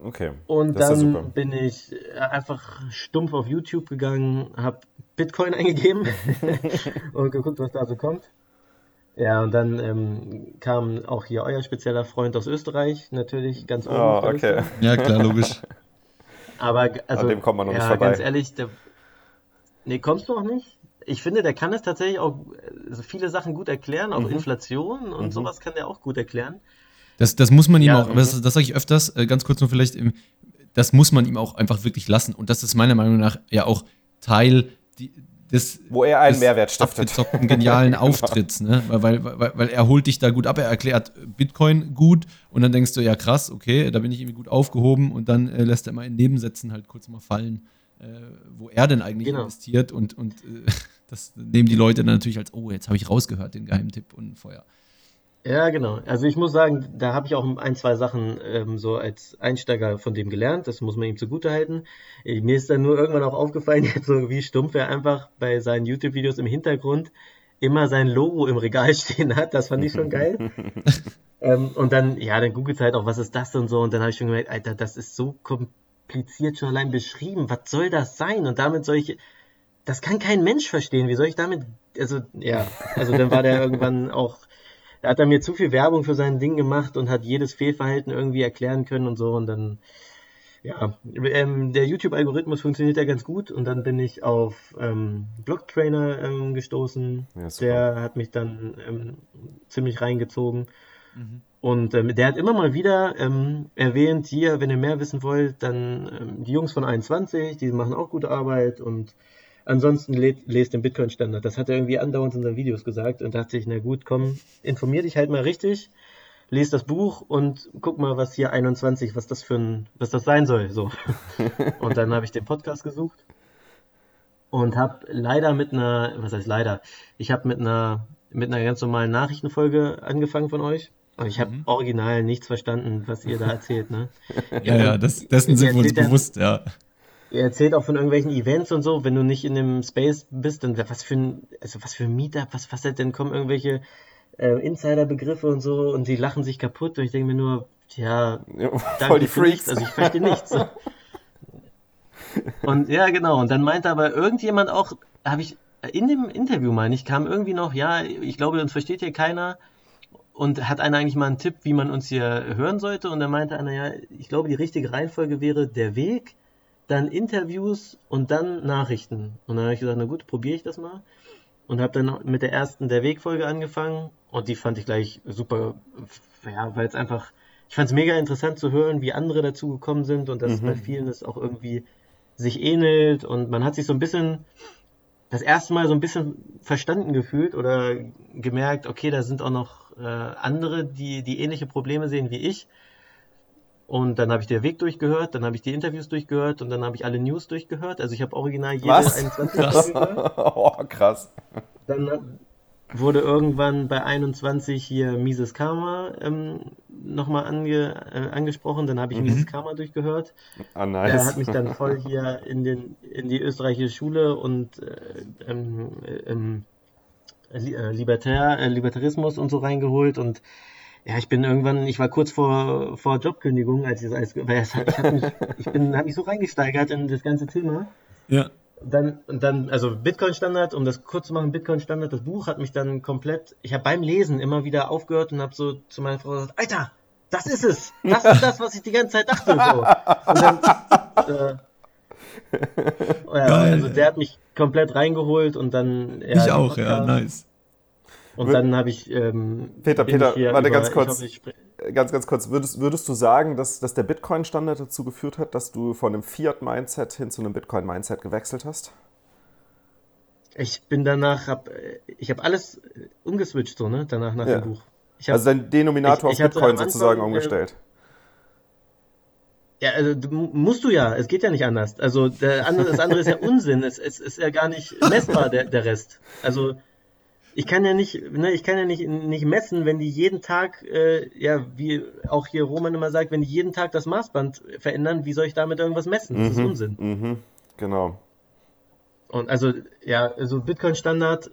Okay. Und dann ja bin ich äh, einfach stumpf auf YouTube gegangen, habe Bitcoin eingegeben und geguckt, was da so kommt. Ja, und dann ähm, kam auch hier euer spezieller Freund aus Österreich, natürlich ganz oben. Oh, okay. Ja, klar, logisch. Aber also, An dem kommt man noch ja, nicht vorbei. ganz ehrlich, der, nee, kommst du auch nicht? Ich finde, der kann es tatsächlich auch also viele Sachen gut erklären, auch mhm. Inflation und mhm. sowas kann der auch gut erklären. Das, das muss man ihm ja, auch, das, das sage ich öfters, äh, ganz kurz nur vielleicht, das muss man ihm auch einfach wirklich lassen. Und das ist meiner Meinung nach ja auch Teil die, das, Wo er einen Mehrwert stiftet. abgezockten, genialen Auftritts, ne? Weil, weil, weil, weil er holt dich da gut ab, er erklärt Bitcoin gut und dann denkst du, ja krass, okay, da bin ich irgendwie gut aufgehoben und dann äh, lässt er mal in Nebensätzen halt kurz mal fallen, äh, wo er denn eigentlich Genau. investiert und, und äh, das nehmen die Leute dann natürlich als, oh, jetzt habe ich rausgehört, den Geheimtipp und Feuer. Ja, genau. Also ich muss sagen, da habe ich auch ein, zwei Sachen ähm, so als Einsteiger von dem gelernt. Das muss man ihm zugutehalten. Äh, Mir ist dann nur irgendwann auch aufgefallen, jetzt so wie stumpf er einfach bei seinen YouTube-Videos im Hintergrund immer sein Logo im Regal stehen hat. Das fand ich schon geil. ähm, und dann, ja, dann googelt halt auch, was ist das und so. Und dann habe ich schon gemerkt, Alter, das ist so kompliziert schon allein beschrieben. Was soll das sein? Und damit soll ich, das kann kein Mensch verstehen. Wie soll ich damit, also, ja, also dann war der irgendwann auch, da hat er mir zu viel Werbung für sein Ding gemacht und hat jedes Fehlverhalten irgendwie erklären können und so. Und dann, ja, ähm, der YouTube-Algorithmus funktioniert ja ganz gut. Und dann bin ich auf ähm, Blocktrainer ähm, gestoßen. Ja, der hat mich dann ähm, ziemlich reingezogen. Und ähm, der hat immer mal wieder ähm, erwähnt, hier, wenn ihr mehr wissen wollt, dann ähm, die Jungs von 21, die machen auch gute Arbeit und ansonsten le lest den Bitcoin-Standard. Das hat er irgendwie andauernd in seinen Videos gesagt und dachte ich, na gut, komm, informier dich halt mal richtig, lest das Buch und guck mal, was hier 21, was das für ein, was das sein soll. So. und dann habe ich den Podcast gesucht und habe leider mit einer, was heißt leider, ich habe mit einer mit einer ganz normalen Nachrichtenfolge angefangen von euch. Und ich habe original nichts verstanden, was ihr da erzählt, ne? Ja, ja, das, dessen sind wir uns bewusst, ja. Erzählt auch von irgendwelchen Events und so, wenn du nicht in dem Space bist, dann was für ein, also was für ein Meetup, was, was halt denn kommen irgendwelche äh, Insider-Begriffe und so und die lachen sich kaputt und ich denke mir nur, ja, Ja, Voll die für nichts, Freaks. also ich verstehe nichts. So. Und ja, genau, und dann meinte aber irgendjemand auch, habe ich in dem Interview meine ich, kam irgendwie noch, ja, ich glaube, uns versteht hier keiner und hat einer eigentlich mal einen Tipp, wie man uns hier hören sollte und dann meinte einer, ja, ich glaube, die richtige Reihenfolge wäre der Weg, dann Interviews und dann Nachrichten. Und dann habe ich gesagt, na gut, probiere ich das mal. Und habe dann mit der ersten der Wegfolge angefangen und die fand ich gleich super, ja, weil es einfach, ich fand es mega interessant zu hören, wie andere dazu gekommen sind und dass bei vielen es auch irgendwie sich ähnelt und man hat sich so ein bisschen das erste Mal so ein bisschen verstanden gefühlt oder gemerkt, okay, da sind auch noch äh, andere, die, die ähnliche Probleme sehen wie ich. Und dann habe ich der Weg durchgehört, dann habe ich die Interviews durchgehört und dann habe ich alle News durchgehört. Also ich habe original jede Was? 21 durchgehört. oh, krass. Dann wurde irgendwann bei 21 hier Mises Karma ähm, nochmal ange, äh, angesprochen. Dann habe ich Mises Karma durchgehört. Ah, Er nice. hat mich dann voll hier in, den, in die österreichische Schule und äh, ähm, äh, ähm, äh, Libertär, äh, Libertarismus und so reingeholt und ja, ich bin irgendwann, ich war kurz vor, vor Jobkündigung, als ich das alles, weil es hat, ich, hab mich, ich bin, habe mich so reingesteigert in das ganze Thema. Ja. Dann, und dann, also Bitcoin-Standard, um das kurz zu machen, Bitcoin-Standard, das Buch hat mich dann komplett, ich habe beim Lesen immer wieder aufgehört und habe so zu meiner Frau gesagt, Alter, das ist es, das ist das, was ich die ganze Zeit dachte. So. Und dann, äh, ja, Geil. also der hat mich komplett reingeholt und dann, ja, ich auch, ja, Podcast. nice. Und dann habe ich, ähm, Peter, Peter, ich warte über, ganz kurz. Hoffe, Ganz, ganz kurz, würdest, würdest du sagen, dass, dass der Bitcoin-Standard dazu geführt hat, dass du von einem Fiat-Mindset hin zu einem Bitcoin-Mindset gewechselt hast? ich bin danach, hab, äh, ich habe alles äh, umgeswitcht, so, ne, danach nach Ja. dem Buch. Ich hab, Also dein Denominator ich- ich auf Bitcoin am sozusagen Anfang, äh, umgestellt. Ja, also du, musst du ja. Es geht ja nicht anders. Also der andere, das andere ist ja Unsinn. Es, es ist ja gar nicht messbar der, der Rest. Also ich kann ja nicht, ne, ich kann ja nicht nicht messen, wenn die jeden Tag, äh, ja, wie auch hier Roman immer sagt, wenn die jeden Tag das Maßband verändern, wie soll ich damit irgendwas messen? Das ist Unsinn. Mhm, genau. Und also ja, also Bitcoin Standard.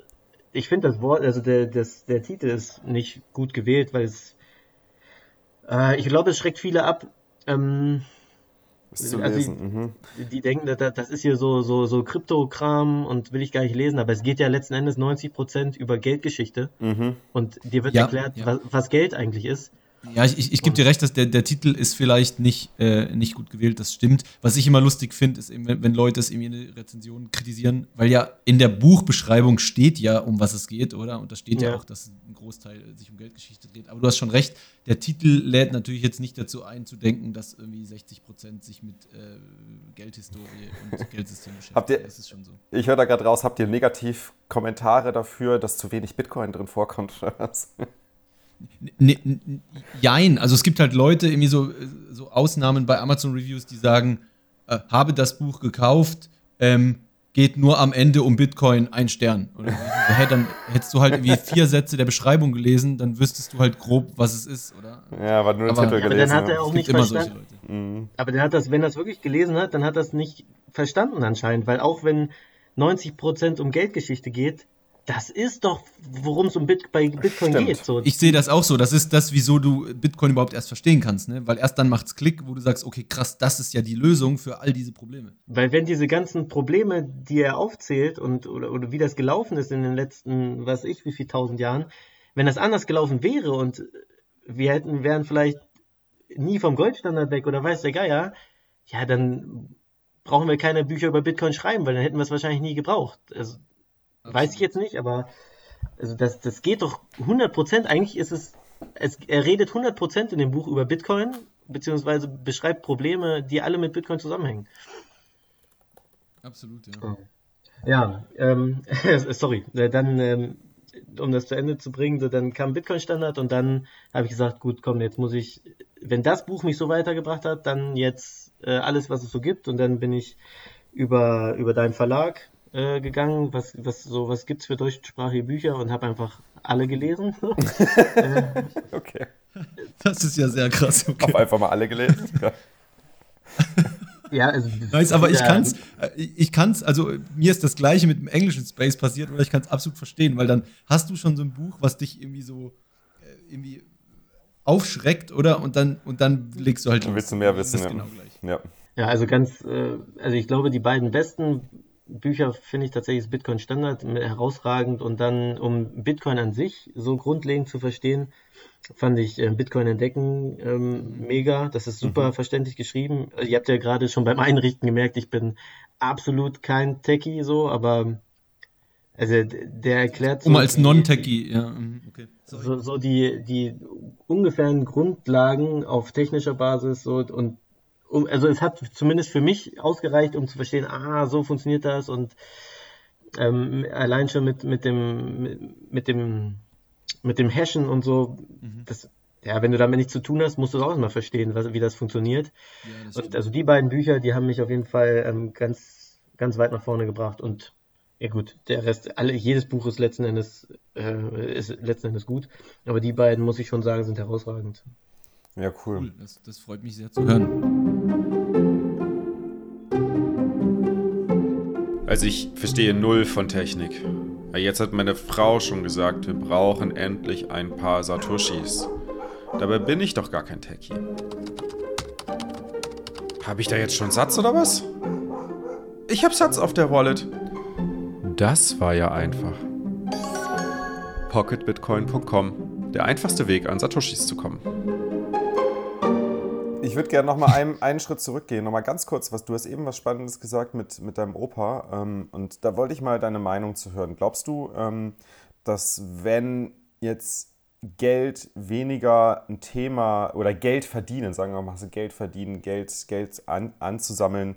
Ich finde das Wort, also der das der Titel ist nicht gut gewählt, weil es, äh, ich glaube, es schreckt viele ab. Ähm, Ist zu Also, lesen. Mhm. die- die denken, das, das ist hier so, so, so Kryptokram und will ich gar nicht lesen, aber es geht ja letzten Endes 90% über Geldgeschichte Mhm. und dir wird Ja, erklärt, ja. Was, was Geld eigentlich ist. Ja, ich, ich, ich gebe dir recht, dass der, der Titel ist vielleicht nicht, äh, nicht gut gewählt, das stimmt. Was ich immer lustig finde, ist, eben, wenn, Leute es irgendwie in der Rezension kritisieren, weil ja in der Buchbeschreibung steht ja, um was es geht, oder? Und da steht ja, ja auch, dass ein Großteil sich um Geldgeschichte dreht. Aber du hast schon recht, der Titel lädt natürlich jetzt nicht dazu ein, zu denken, dass irgendwie 60 Prozent sich mit äh, Geldhistorie und Geldsystem beschäftigen. Habt ihr, das ist schon so. Ich höre da gerade raus, habt ihr negativ Kommentare dafür, dass zu wenig Bitcoin drin vorkommt? Jein, also es gibt halt Leute, irgendwie so, so Ausnahmen bei Amazon Reviews, die sagen, äh, habe das Buch gekauft, ähm, geht nur am Ende um Bitcoin ein Stern. Oder hey, dann hättest du halt irgendwie vier Sätze der Beschreibung gelesen, dann wüsstest du halt grob, was es ist, oder? Ja, aber nur den Titel gelesen. Aber dann hat er auch nicht verstanden. Mhm. Aber der hat das, wenn er es wirklich gelesen hat, dann hat er es nicht verstanden anscheinend, weil auch wenn 90% um Geldgeschichte geht, das ist doch, worum es um Bit bei Bitcoin Stimmt. geht. So. Ich sehe das auch so. Das ist das, wieso du Bitcoin überhaupt erst verstehen kannst. Ne? Weil erst dann macht es Klick, wo du sagst, okay, krass, das ist ja die Lösung für all diese Probleme. Weil wenn diese ganzen Probleme, die er aufzählt und oder, oder wie das gelaufen ist in den letzten, weiß ich, wie viel tausend Jahren, wenn das anders gelaufen wäre und wir hätten, wären vielleicht nie vom Goldstandard weg oder weiß der Geier, ja, dann brauchen wir keine Bücher über Bitcoin schreiben, weil dann hätten wir es wahrscheinlich nie gebraucht. Also, Weiß ich jetzt nicht, aber also das, das geht doch 100%. Eigentlich ist es, es, er redet 100% in dem Buch über Bitcoin, beziehungsweise beschreibt Probleme, die alle mit Bitcoin zusammenhängen. Absolut, ja. Ja, ähm, sorry, dann, ähm, um das zu Ende zu bringen, so, dann kam Bitcoin-Standard und dann habe ich gesagt, gut, komm, jetzt muss ich, wenn das Buch mich so weitergebracht hat, dann jetzt äh, alles, was es so gibt und dann bin ich über, über deinen Verlag äh, gegangen, was, was, so, was gibt's für deutschsprachige Bücher und habe einfach alle gelesen. okay. Das ist ja sehr krass. Okay. Hab einfach mal alle gelesen. Ja. Ja, also, Weiß, aber ja. ich kann's, äh, ich kann's, also mir ist das Gleiche mit dem englischen Space passiert, oder ich kann es absolut verstehen, weil dann hast du schon so ein Buch, was dich irgendwie so äh, irgendwie aufschreckt, oder? Und dann, und dann legst du halt. Dann willst du mehr wissen, ja. Genau ja. ja. also ganz, äh, also ich glaube, die beiden besten Bücher finde ich tatsächlich Bitcoin Standard herausragend und dann, um Bitcoin an sich so grundlegend zu verstehen, fand ich äh, Bitcoin entdecken ähm, mega. Das ist super mhm. verständlich geschrieben. Also, ihr habt ja gerade schon beim Einrichten gemerkt, ich bin absolut kein Techie so, aber also der erklärt so um als Non-Techie, ja, mhm, okay. So, so die die ungefähren Grundlagen auf technischer Basis so und um, also es hat zumindest für mich ausgereicht, um zu verstehen, ah, so funktioniert das und ähm, allein schon mit, mit dem, mit, mit dem, mit dem Hashen und so, mhm. das, ja, wenn du damit nichts zu tun hast, musst du es auch mal verstehen, was, wie das funktioniert. Ja, und also die beiden Bücher, die haben mich auf jeden Fall ähm, ganz, ganz weit nach vorne gebracht und ja gut, der Rest, alle, jedes Buch ist letzten Endes, äh, ist letzten Endes gut, aber die beiden, muss ich schon sagen, sind herausragend. Ja, cool. cool. Das, das freut mich sehr zu hören. Also ich verstehe null von Technik. Jetzt hat meine Frau schon gesagt, wir brauchen endlich ein paar Satoshis. Dabei bin ich doch gar kein Techie. Habe ich da jetzt schon Satz oder was? Ich habe Satz auf der Wallet. Das war ja einfach. Pocketbitcoin.com. Der einfachste Weg, an Satoshis zu kommen. Ich würde gerne noch mal einen, einen Schritt zurückgehen, noch mal ganz kurz, was du hast eben was Spannendes gesagt mit, mit deinem Opa ähm, und da wollte ich mal deine Meinung zu hören. Glaubst du, ähm, dass wenn jetzt Geld weniger ein Thema oder Geld verdienen, sagen wir mal so Geld verdienen, Geld, Geld an, anzusammeln,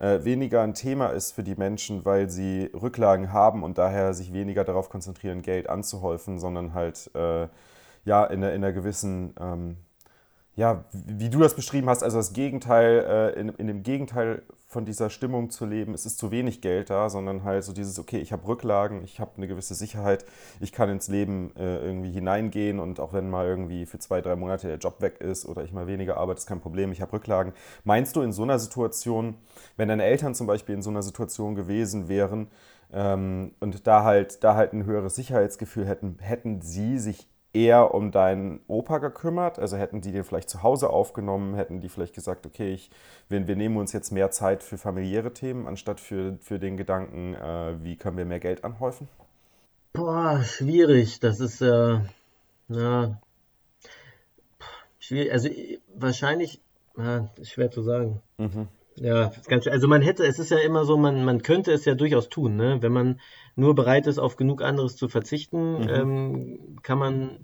äh, weniger ein Thema ist für die Menschen, weil sie Rücklagen haben und daher sich weniger darauf konzentrieren, Geld anzuhäufen, sondern halt äh, ja in, in einer gewissen ähm, ja, wie du das beschrieben hast, also das Gegenteil, äh, in, in dem Gegenteil von dieser Stimmung zu leben, es ist zu wenig Geld da, sondern halt so dieses, okay, ich habe Rücklagen, ich habe eine gewisse Sicherheit, ich kann ins Leben äh, irgendwie hineingehen und auch wenn mal irgendwie für zwei, drei Monate der Job weg ist oder ich mal weniger arbeite, ist kein Problem, ich habe Rücklagen. Meinst du in so einer Situation, wenn deine Eltern zum Beispiel in so einer Situation gewesen wären ähm, und da halt, da halt ein höheres Sicherheitsgefühl hätten, hätten sie sich eher um deinen Opa gekümmert? Also hätten die den vielleicht zu Hause aufgenommen, hätten die vielleicht gesagt, okay, ich, wir, wir nehmen uns jetzt mehr Zeit für familiäre Themen, anstatt für, für den Gedanken, äh, wie können wir mehr Geld anhäufen? Boah, schwierig. Das ist äh, schwierig. Also wahrscheinlich, ah, schwer zu sagen. Mhm. Ja, ganz, also man hätte, es ist ja immer so, man, man könnte es ja durchaus tun, ne? Wenn man nur bereit ist, auf genug anderes zu verzichten, mhm. ähm, kann man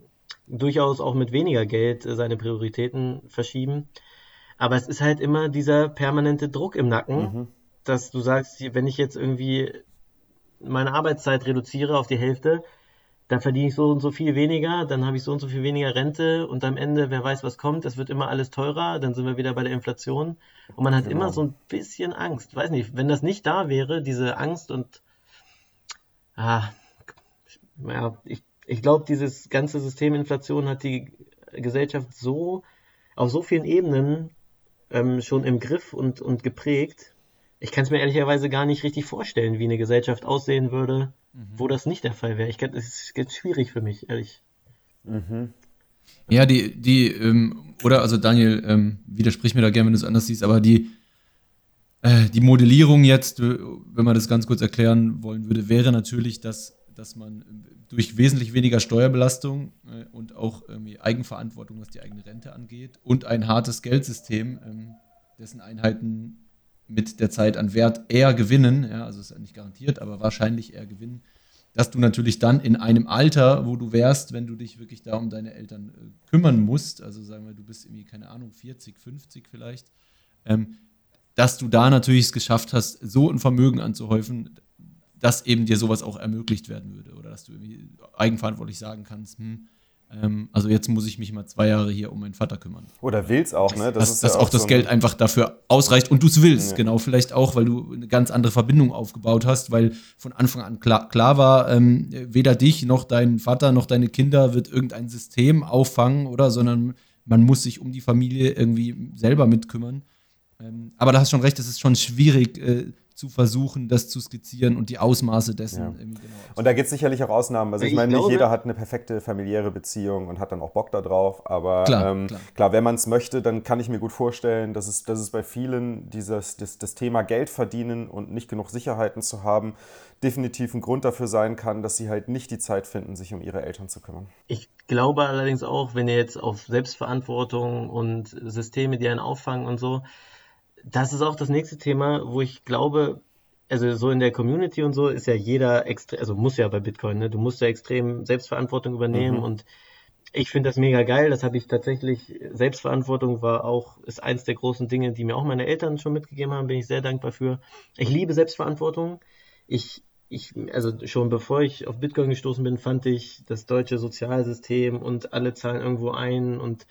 durchaus auch mit weniger Geld äh, seine Prioritäten verschieben. Aber es ist halt immer dieser permanente Druck im Nacken, mhm. dass du sagst, wenn ich jetzt irgendwie meine Arbeitszeit reduziere auf die Hälfte, dann verdiene ich so und so viel weniger, dann habe ich so und so viel weniger Rente und am Ende, wer weiß, was kommt, es wird immer alles teurer, dann sind wir wieder bei der Inflation und man hat genau. immer so ein bisschen Angst. Weiß nicht, wenn das nicht da wäre, diese Angst und ah, ja, ich, ich glaube, dieses ganze System Inflation hat die Gesellschaft so auf so vielen Ebenen ähm, schon im Griff und, und geprägt. Ich kann es mir ehrlicherweise gar nicht richtig vorstellen, wie eine Gesellschaft aussehen würde, mhm. wo das nicht der Fall wäre. Ich kann, es ist ganz schwierig für mich, ehrlich. Mhm. Ja, die, die, ähm, oder also Daniel, ähm, widersprich mir da gerne, wenn du es anders siehst, aber die, äh, die Modellierung jetzt, wenn man das ganz kurz erklären wollen würde, wäre natürlich, dass, dass man durch wesentlich weniger Steuerbelastung äh, und auch irgendwie Eigenverantwortung, was die eigene Rente angeht, und ein hartes Geldsystem, ähm, dessen Einheiten mit der Zeit an Wert eher gewinnen, ja, also ist nicht garantiert, aber wahrscheinlich eher gewinnen, dass du natürlich dann in einem Alter, wo du wärst, wenn du dich wirklich da um deine Eltern äh, kümmern musst, also sagen wir, du bist irgendwie, keine Ahnung, 40, 50 vielleicht, ähm, dass du da natürlich es geschafft hast, so ein Vermögen anzuhäufen, dass eben dir sowas auch ermöglicht werden würde oder dass du irgendwie eigenverantwortlich sagen kannst, hm, also jetzt muss ich mich mal zwei Jahre hier um meinen Vater kümmern. Oder willst auch, ne? Das dass, dass ja auch, das so Geld einfach dafür ausreicht und du es willst, ja. genau. Vielleicht auch, weil du eine ganz andere Verbindung aufgebaut hast, weil von Anfang an klar, klar war, ähm, weder dich noch dein Vater noch deine Kinder wird irgendein System auffangen, oder? Sondern man muss sich um die Familie irgendwie selber mitkümmern. Ähm, aber da hast schon recht, es ist schon schwierig, äh, zu versuchen, das zu skizzieren und die Ausmaße dessen ja. genau Und da gibt es sicherlich auch Ausnahmen. Also ich, ich meine, nicht jeder hat eine perfekte familiäre Beziehung und hat dann auch Bock darauf. Aber klar, ähm, klar. klar wenn man es möchte, dann kann ich mir gut vorstellen, dass es, dass es bei vielen dieses, das, das Thema Geld verdienen und nicht genug Sicherheiten zu haben, definitiv ein Grund dafür sein kann, dass sie halt nicht die Zeit finden, sich um ihre Eltern zu kümmern. Ich glaube allerdings auch, wenn ihr jetzt auf Selbstverantwortung und Systeme, die einen auffangen und so, das ist auch das nächste Thema, wo ich glaube, also so in der Community und so ist ja jeder extrem, also muss ja bei Bitcoin, ne? Du musst ja extrem Selbstverantwortung übernehmen mhm. und ich finde das mega geil. Das habe ich tatsächlich. Selbstverantwortung war auch, ist eins der großen Dinge, die mir auch meine Eltern schon mitgegeben haben. Bin ich sehr dankbar für. Ich liebe Selbstverantwortung. Ich, ich, also schon bevor ich auf Bitcoin gestoßen bin, fand ich das deutsche Sozialsystem und alle zahlen irgendwo ein und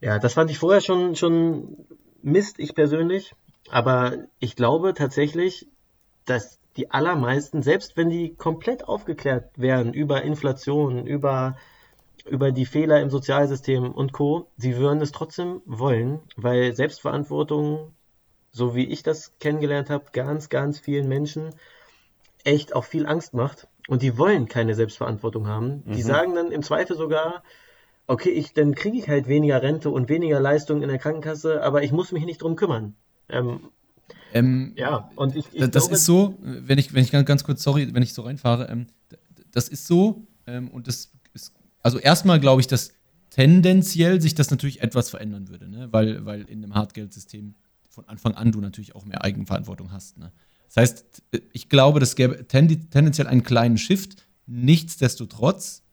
ja, das fand ich vorher schon, schon Mist, ich persönlich. Aber ich glaube tatsächlich, dass die allermeisten, selbst wenn die komplett aufgeklärt werden über Inflation, über, über die Fehler im Sozialsystem und Co., sie würden es trotzdem wollen, weil Selbstverantwortung, so wie ich das kennengelernt habe, ganz, ganz vielen Menschen echt auch viel Angst macht. Und die wollen keine Selbstverantwortung haben. Die mhm. sagen dann im Zweifel sogar, okay, ich, dann kriege ich halt weniger Rente und weniger Leistung in der Krankenkasse, aber ich muss mich nicht drum kümmern. Ähm, ähm, ja, und ich, ich das glaube, ist so, wenn ich, wenn ich ganz, ganz kurz, sorry, wenn ich so reinfahre, ähm, das ist so ähm, und das ist, also erstmal glaube ich, dass tendenziell sich das natürlich etwas verändern würde, ne? weil, weil in dem Hartgeldsystem von Anfang an du natürlich auch mehr Eigenverantwortung hast. Ne? Das heißt, ich glaube, das gäbe tendenziell einen kleinen Shift. Nichtsdestotrotz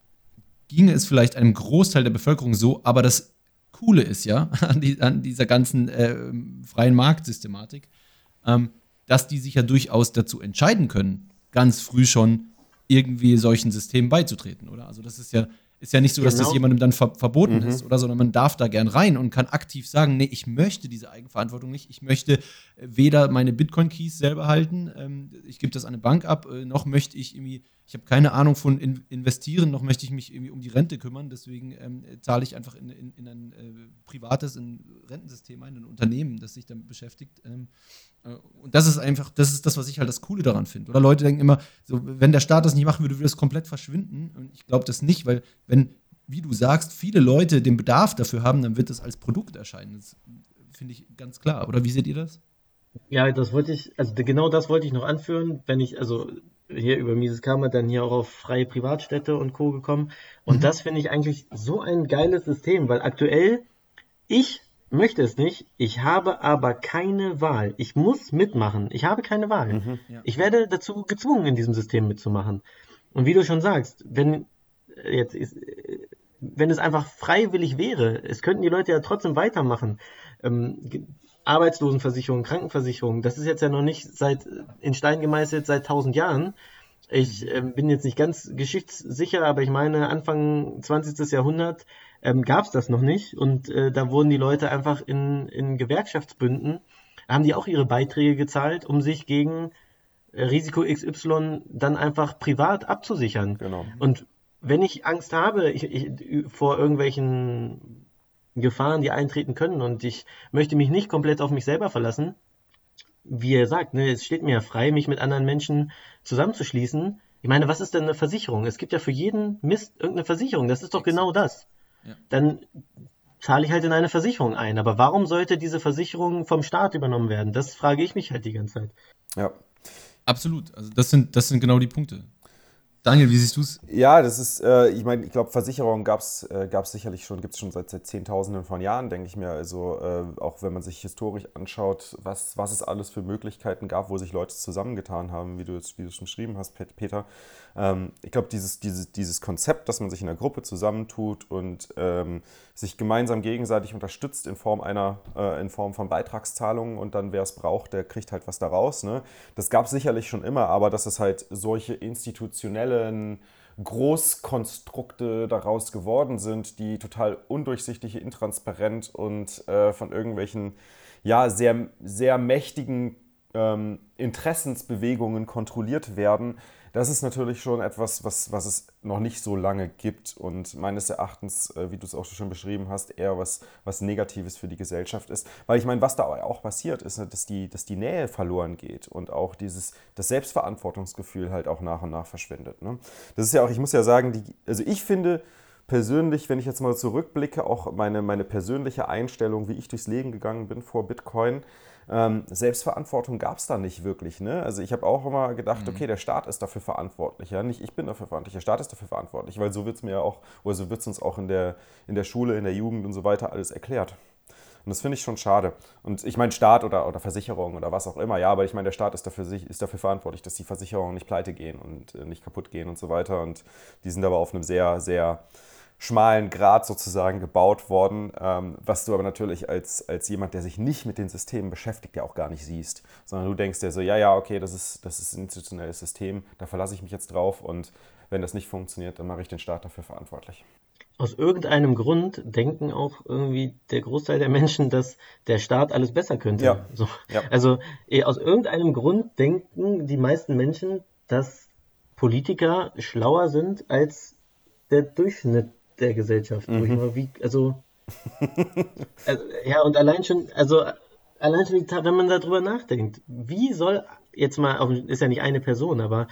ginge es vielleicht einem Großteil der Bevölkerung so, aber das Coole ist ja an, die, an dieser ganzen äh, freien Marktsystematik, ähm, dass die sich ja durchaus dazu entscheiden können, ganz früh schon irgendwie solchen Systemen beizutreten, oder? Also das ist ja ist ja nicht so, dass genau. das jemandem dann ver verboten mhm. ist, oder? Sondern man darf da gern rein und kann aktiv sagen, nee, ich möchte diese Eigenverantwortung nicht. Ich möchte weder meine Bitcoin-Keys selber halten, ähm, ich gebe das an eine Bank ab, äh, noch möchte ich irgendwie, ich habe keine Ahnung von in investieren, noch möchte ich mich irgendwie um die Rente kümmern. Deswegen ähm, zahle ich einfach in, in, in ein äh, privates in Rentensystem ein, ein Unternehmen, das sich damit beschäftigt. Ähm, äh, und das ist einfach, das ist das, was ich halt das Coole daran finde. Oder Leute denken immer, so, wenn der Staat das nicht machen würde, würde es komplett verschwinden. Und ich glaube das nicht, weil wenn, wie du sagst, viele Leute den Bedarf dafür haben, dann wird das als Produkt erscheinen. Das finde ich ganz klar. Oder wie seht ihr das? Ja, das wollte ich, also genau das wollte ich noch anführen, wenn ich, also hier über Mises Karma dann hier auch auf freie Privatstädte und Co. gekommen. Und mhm. das finde ich eigentlich so ein geiles System, weil aktuell ich möchte es nicht, ich habe aber keine Wahl. Ich muss mitmachen. Ich habe keine Wahl. Mhm, ja. Ich werde dazu gezwungen, in diesem System mitzumachen. Und wie du schon sagst, wenn jetzt ist, wenn es einfach freiwillig wäre, es könnten die Leute ja trotzdem weitermachen. Ähm, Arbeitslosenversicherung, Krankenversicherung, das ist jetzt ja noch nicht seit in Stein gemeißelt seit tausend Jahren. Ich äh, bin jetzt nicht ganz geschichtssicher, aber ich meine, Anfang 20. Jahrhundert ähm, gab es das noch nicht. Und äh, da wurden die Leute einfach in, in Gewerkschaftsbünden, haben die auch ihre Beiträge gezahlt, um sich gegen äh, Risiko XY dann einfach privat abzusichern. Genau. Und wenn ich Angst habe ich, ich, vor irgendwelchen Gefahren, die eintreten können und ich möchte mich nicht komplett auf mich selber verlassen, wie er sagt, ne, es steht mir ja frei, mich mit anderen Menschen zusammenzuschließen. Ich meine, was ist denn eine Versicherung? Es gibt ja für jeden Mist irgendeine Versicherung. Das ist doch genau das. Ja. Dann zahle ich halt in eine Versicherung ein. Aber warum sollte diese Versicherung vom Staat übernommen werden? Das frage ich mich halt die ganze Zeit. Ja. Absolut. Also das sind, das sind genau die Punkte. Daniel, wie siehst du es? Ja, das ist, äh, ich meine, ich glaube, Versicherungen gab es äh, sicherlich schon, gibt es schon seit, seit Zehntausenden von Jahren, denke ich mir. Also äh, auch wenn man sich historisch anschaut, was, was es alles für Möglichkeiten gab, wo sich Leute zusammengetan haben, wie du es wie schon beschrieben hast, Peter. Ähm, ich glaube, dieses, dieses, dieses Konzept, dass man sich in einer Gruppe zusammentut und ähm, sich gemeinsam gegenseitig unterstützt in Form einer, äh, in Form von Beitragszahlungen und dann, wer es braucht, der kriegt halt was daraus. Ne? Das gab es sicherlich schon immer, aber dass es halt solche institutionelle kriminellen Großkonstrukte daraus geworden sind, die total undurchsichtig, intransparent und äh, von irgendwelchen ja, sehr, sehr mächtigen ähm, Interessensbewegungen kontrolliert werden, das ist natürlich schon etwas, was, was es noch nicht so lange gibt und meines Erachtens, äh, wie du es auch schon beschrieben hast, eher was, was Negatives für die Gesellschaft ist. Weil ich meine, was da auch passiert, ist, dass die, dass die Nähe verloren geht und auch dieses, das Selbstverantwortungsgefühl halt auch nach und nach verschwindet. Ne? Das ist ja auch, ich muss ja sagen, die, also ich finde, persönlich, wenn ich jetzt mal zurückblicke, auch meine, meine persönliche Einstellung, wie ich durchs Leben gegangen bin vor Bitcoin, ähm, Selbstverantwortung gab es da nicht wirklich. Ne? Also ich habe auch immer gedacht, mhm. okay, der Staat ist dafür verantwortlich. Ja? Nicht ich bin dafür verantwortlich, der Staat ist dafür verantwortlich, weil so wird es mir ja auch, oder so wird es uns auch in der, in der Schule, in der Jugend und so weiter alles erklärt. Und das finde ich schon schade. Und ich meine, Staat oder, oder Versicherung oder was auch immer, ja, aber ich meine, der Staat ist dafür, ist dafür verantwortlich, dass die Versicherungen nicht pleite gehen und äh, nicht kaputt gehen und so weiter. Und die sind aber auf einem sehr, sehr schmalen Grad sozusagen gebaut worden, ähm, was du aber natürlich als, als jemand, der sich nicht mit den Systemen beschäftigt, ja auch gar nicht siehst, sondern du denkst dir so, ja, ja, okay, das ist, das ist ein institutionelles System, da verlasse ich mich jetzt drauf und wenn das nicht funktioniert, dann mache ich den Staat dafür verantwortlich. Aus irgendeinem Grund denken auch irgendwie der Großteil der Menschen, dass der Staat alles besser könnte. Ja. So. ja. Also eh, aus irgendeinem Grund denken die meisten Menschen, dass Politiker schlauer sind als der Durchschnitt der Gesellschaft. Mhm. Wo ich mal wie, also, also, ja, und allein schon, also allein schon, wenn man darüber nachdenkt, wie soll, jetzt mal, ist ja nicht eine Person, aber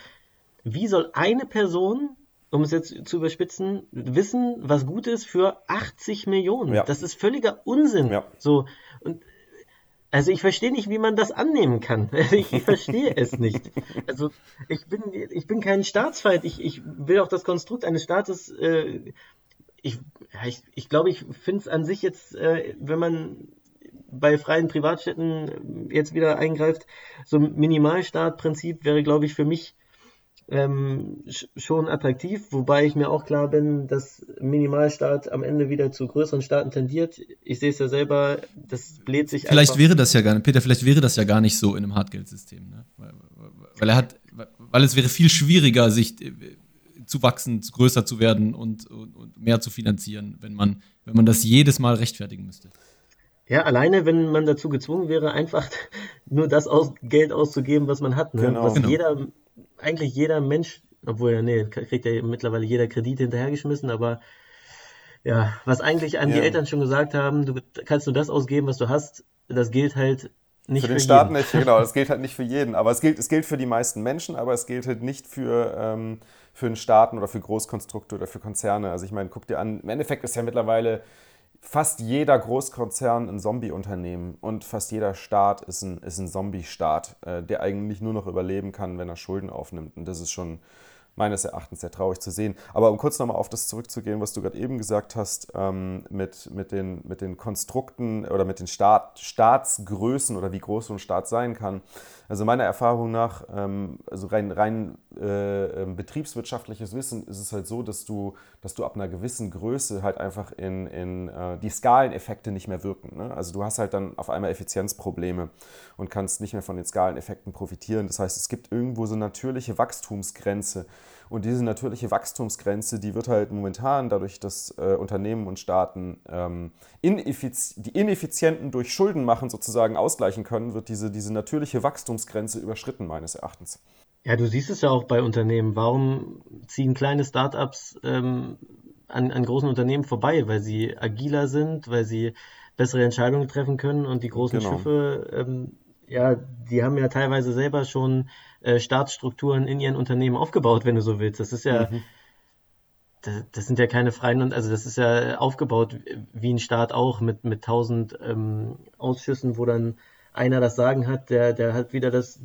wie soll eine Person, um es jetzt zu überspitzen, wissen, was gut ist für 80 Millionen? Ja. Das ist völliger Unsinn. Ja. So, und also ich verstehe nicht, wie man das annehmen kann. Ich, ich verstehe es nicht. Also ich bin, ich bin kein Staatsfeind. Ich, ich will auch das Konstrukt eines Staates äh, ich, ich, ich glaube, ich finde es an sich jetzt, äh, wenn man bei freien Privatstädten jetzt wieder eingreift, so ein Minimalstartprinzip wäre, glaube ich, für mich ähm, schon attraktiv, wobei ich mir auch klar bin, dass Minimalstaat am Ende wieder zu größeren Staaten tendiert. Ich sehe es ja selber, das bläht sich Vielleicht wäre das ja gar nicht, Peter, vielleicht wäre das ja gar nicht so in einem Hartgeldsystem, ne? weil, weil er hat, weil es wäre viel schwieriger, sich zu wachsen, größer zu werden und, und, und, mehr zu finanzieren, wenn man, wenn man das jedes Mal rechtfertigen müsste. Ja, alleine, wenn man dazu gezwungen wäre, einfach nur das aus, Geld auszugeben, was man hat. Ne? Genau. Was genau. jeder, eigentlich jeder Mensch, obwohl ja, nee, kriegt ja mittlerweile jeder Kredit hinterhergeschmissen, aber ja, was eigentlich an ja. die Eltern schon gesagt haben, du kannst nur das ausgeben, was du hast, das gilt halt nicht für den für Staat jeden. nicht, genau, das gilt halt nicht für jeden. Aber es gilt, es gilt für die meisten Menschen, aber es gilt halt nicht für, ähm, für einen Staaten oder für Großkonstrukte oder für Konzerne. Also ich meine, guck dir an, im Endeffekt ist ja mittlerweile fast jeder Großkonzern ein Zombie-Unternehmen und fast jeder Staat ist ein, ist ein Zombie-Staat, äh, der eigentlich nur noch überleben kann, wenn er Schulden aufnimmt. Und das ist schon meines Erachtens sehr traurig zu sehen. Aber um kurz nochmal auf das zurückzugehen, was du gerade eben gesagt hast, ähm, mit, mit, den, mit den Konstrukten oder mit den Staat, Staatsgrößen oder wie groß so ein Staat sein kann. Also meiner Erfahrung nach, ähm, also rein, rein äh, ähm, betriebswirtschaftliches Wissen ist es halt so, dass du, dass du ab einer gewissen Größe halt einfach in, in äh, die Skaleneffekte nicht mehr wirken. Ne? Also du hast halt dann auf einmal Effizienzprobleme und kannst nicht mehr von den Skaleneffekten profitieren. Das heißt, es gibt irgendwo so natürliche Wachstumsgrenze. Und diese natürliche Wachstumsgrenze, die wird halt momentan dadurch, dass äh, Unternehmen und Staaten ähm, ineffiz die Ineffizienten durch Schulden machen sozusagen ausgleichen können, wird diese, diese natürliche Wachstumsgrenze überschritten, meines Erachtens. Ja, du siehst es ja auch bei Unternehmen. Warum ziehen kleine Startups ähm, an, an großen Unternehmen vorbei? Weil sie agiler sind, weil sie bessere Entscheidungen treffen können und die großen genau. Schiffe, ähm, ja, die haben ja teilweise selber schon äh, Staatsstrukturen in ihren Unternehmen aufgebaut, wenn du so willst. Das ist ja, mhm. das, das, sind ja keine freien, also das ist ja aufgebaut wie ein Staat auch mit, mit tausend ähm, Ausschüssen, wo dann einer das Sagen hat, der, der hat wieder das,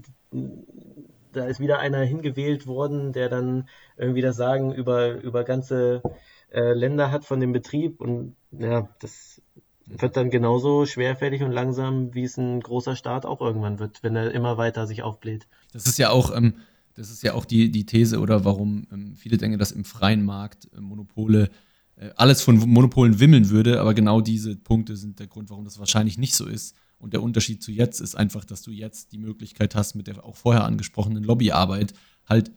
da ist wieder einer hingewählt worden, der dann irgendwie das Sagen über, über ganze äh, Länder hat von dem Betrieb und ja, das wird dann genauso schwerfällig und langsam, wie es ein großer Staat auch irgendwann wird, wenn er immer weiter sich aufbläht. Das ist ja auch, ähm, das ist ja auch die, die These oder warum ähm, viele denken, dass im freien Markt äh, Monopole äh, alles von Monopolen wimmeln würde, aber genau diese Punkte sind der Grund, warum das wahrscheinlich nicht so ist. Und der Unterschied zu jetzt ist einfach, dass du jetzt die Möglichkeit hast, mit der auch vorher angesprochenen Lobbyarbeit halt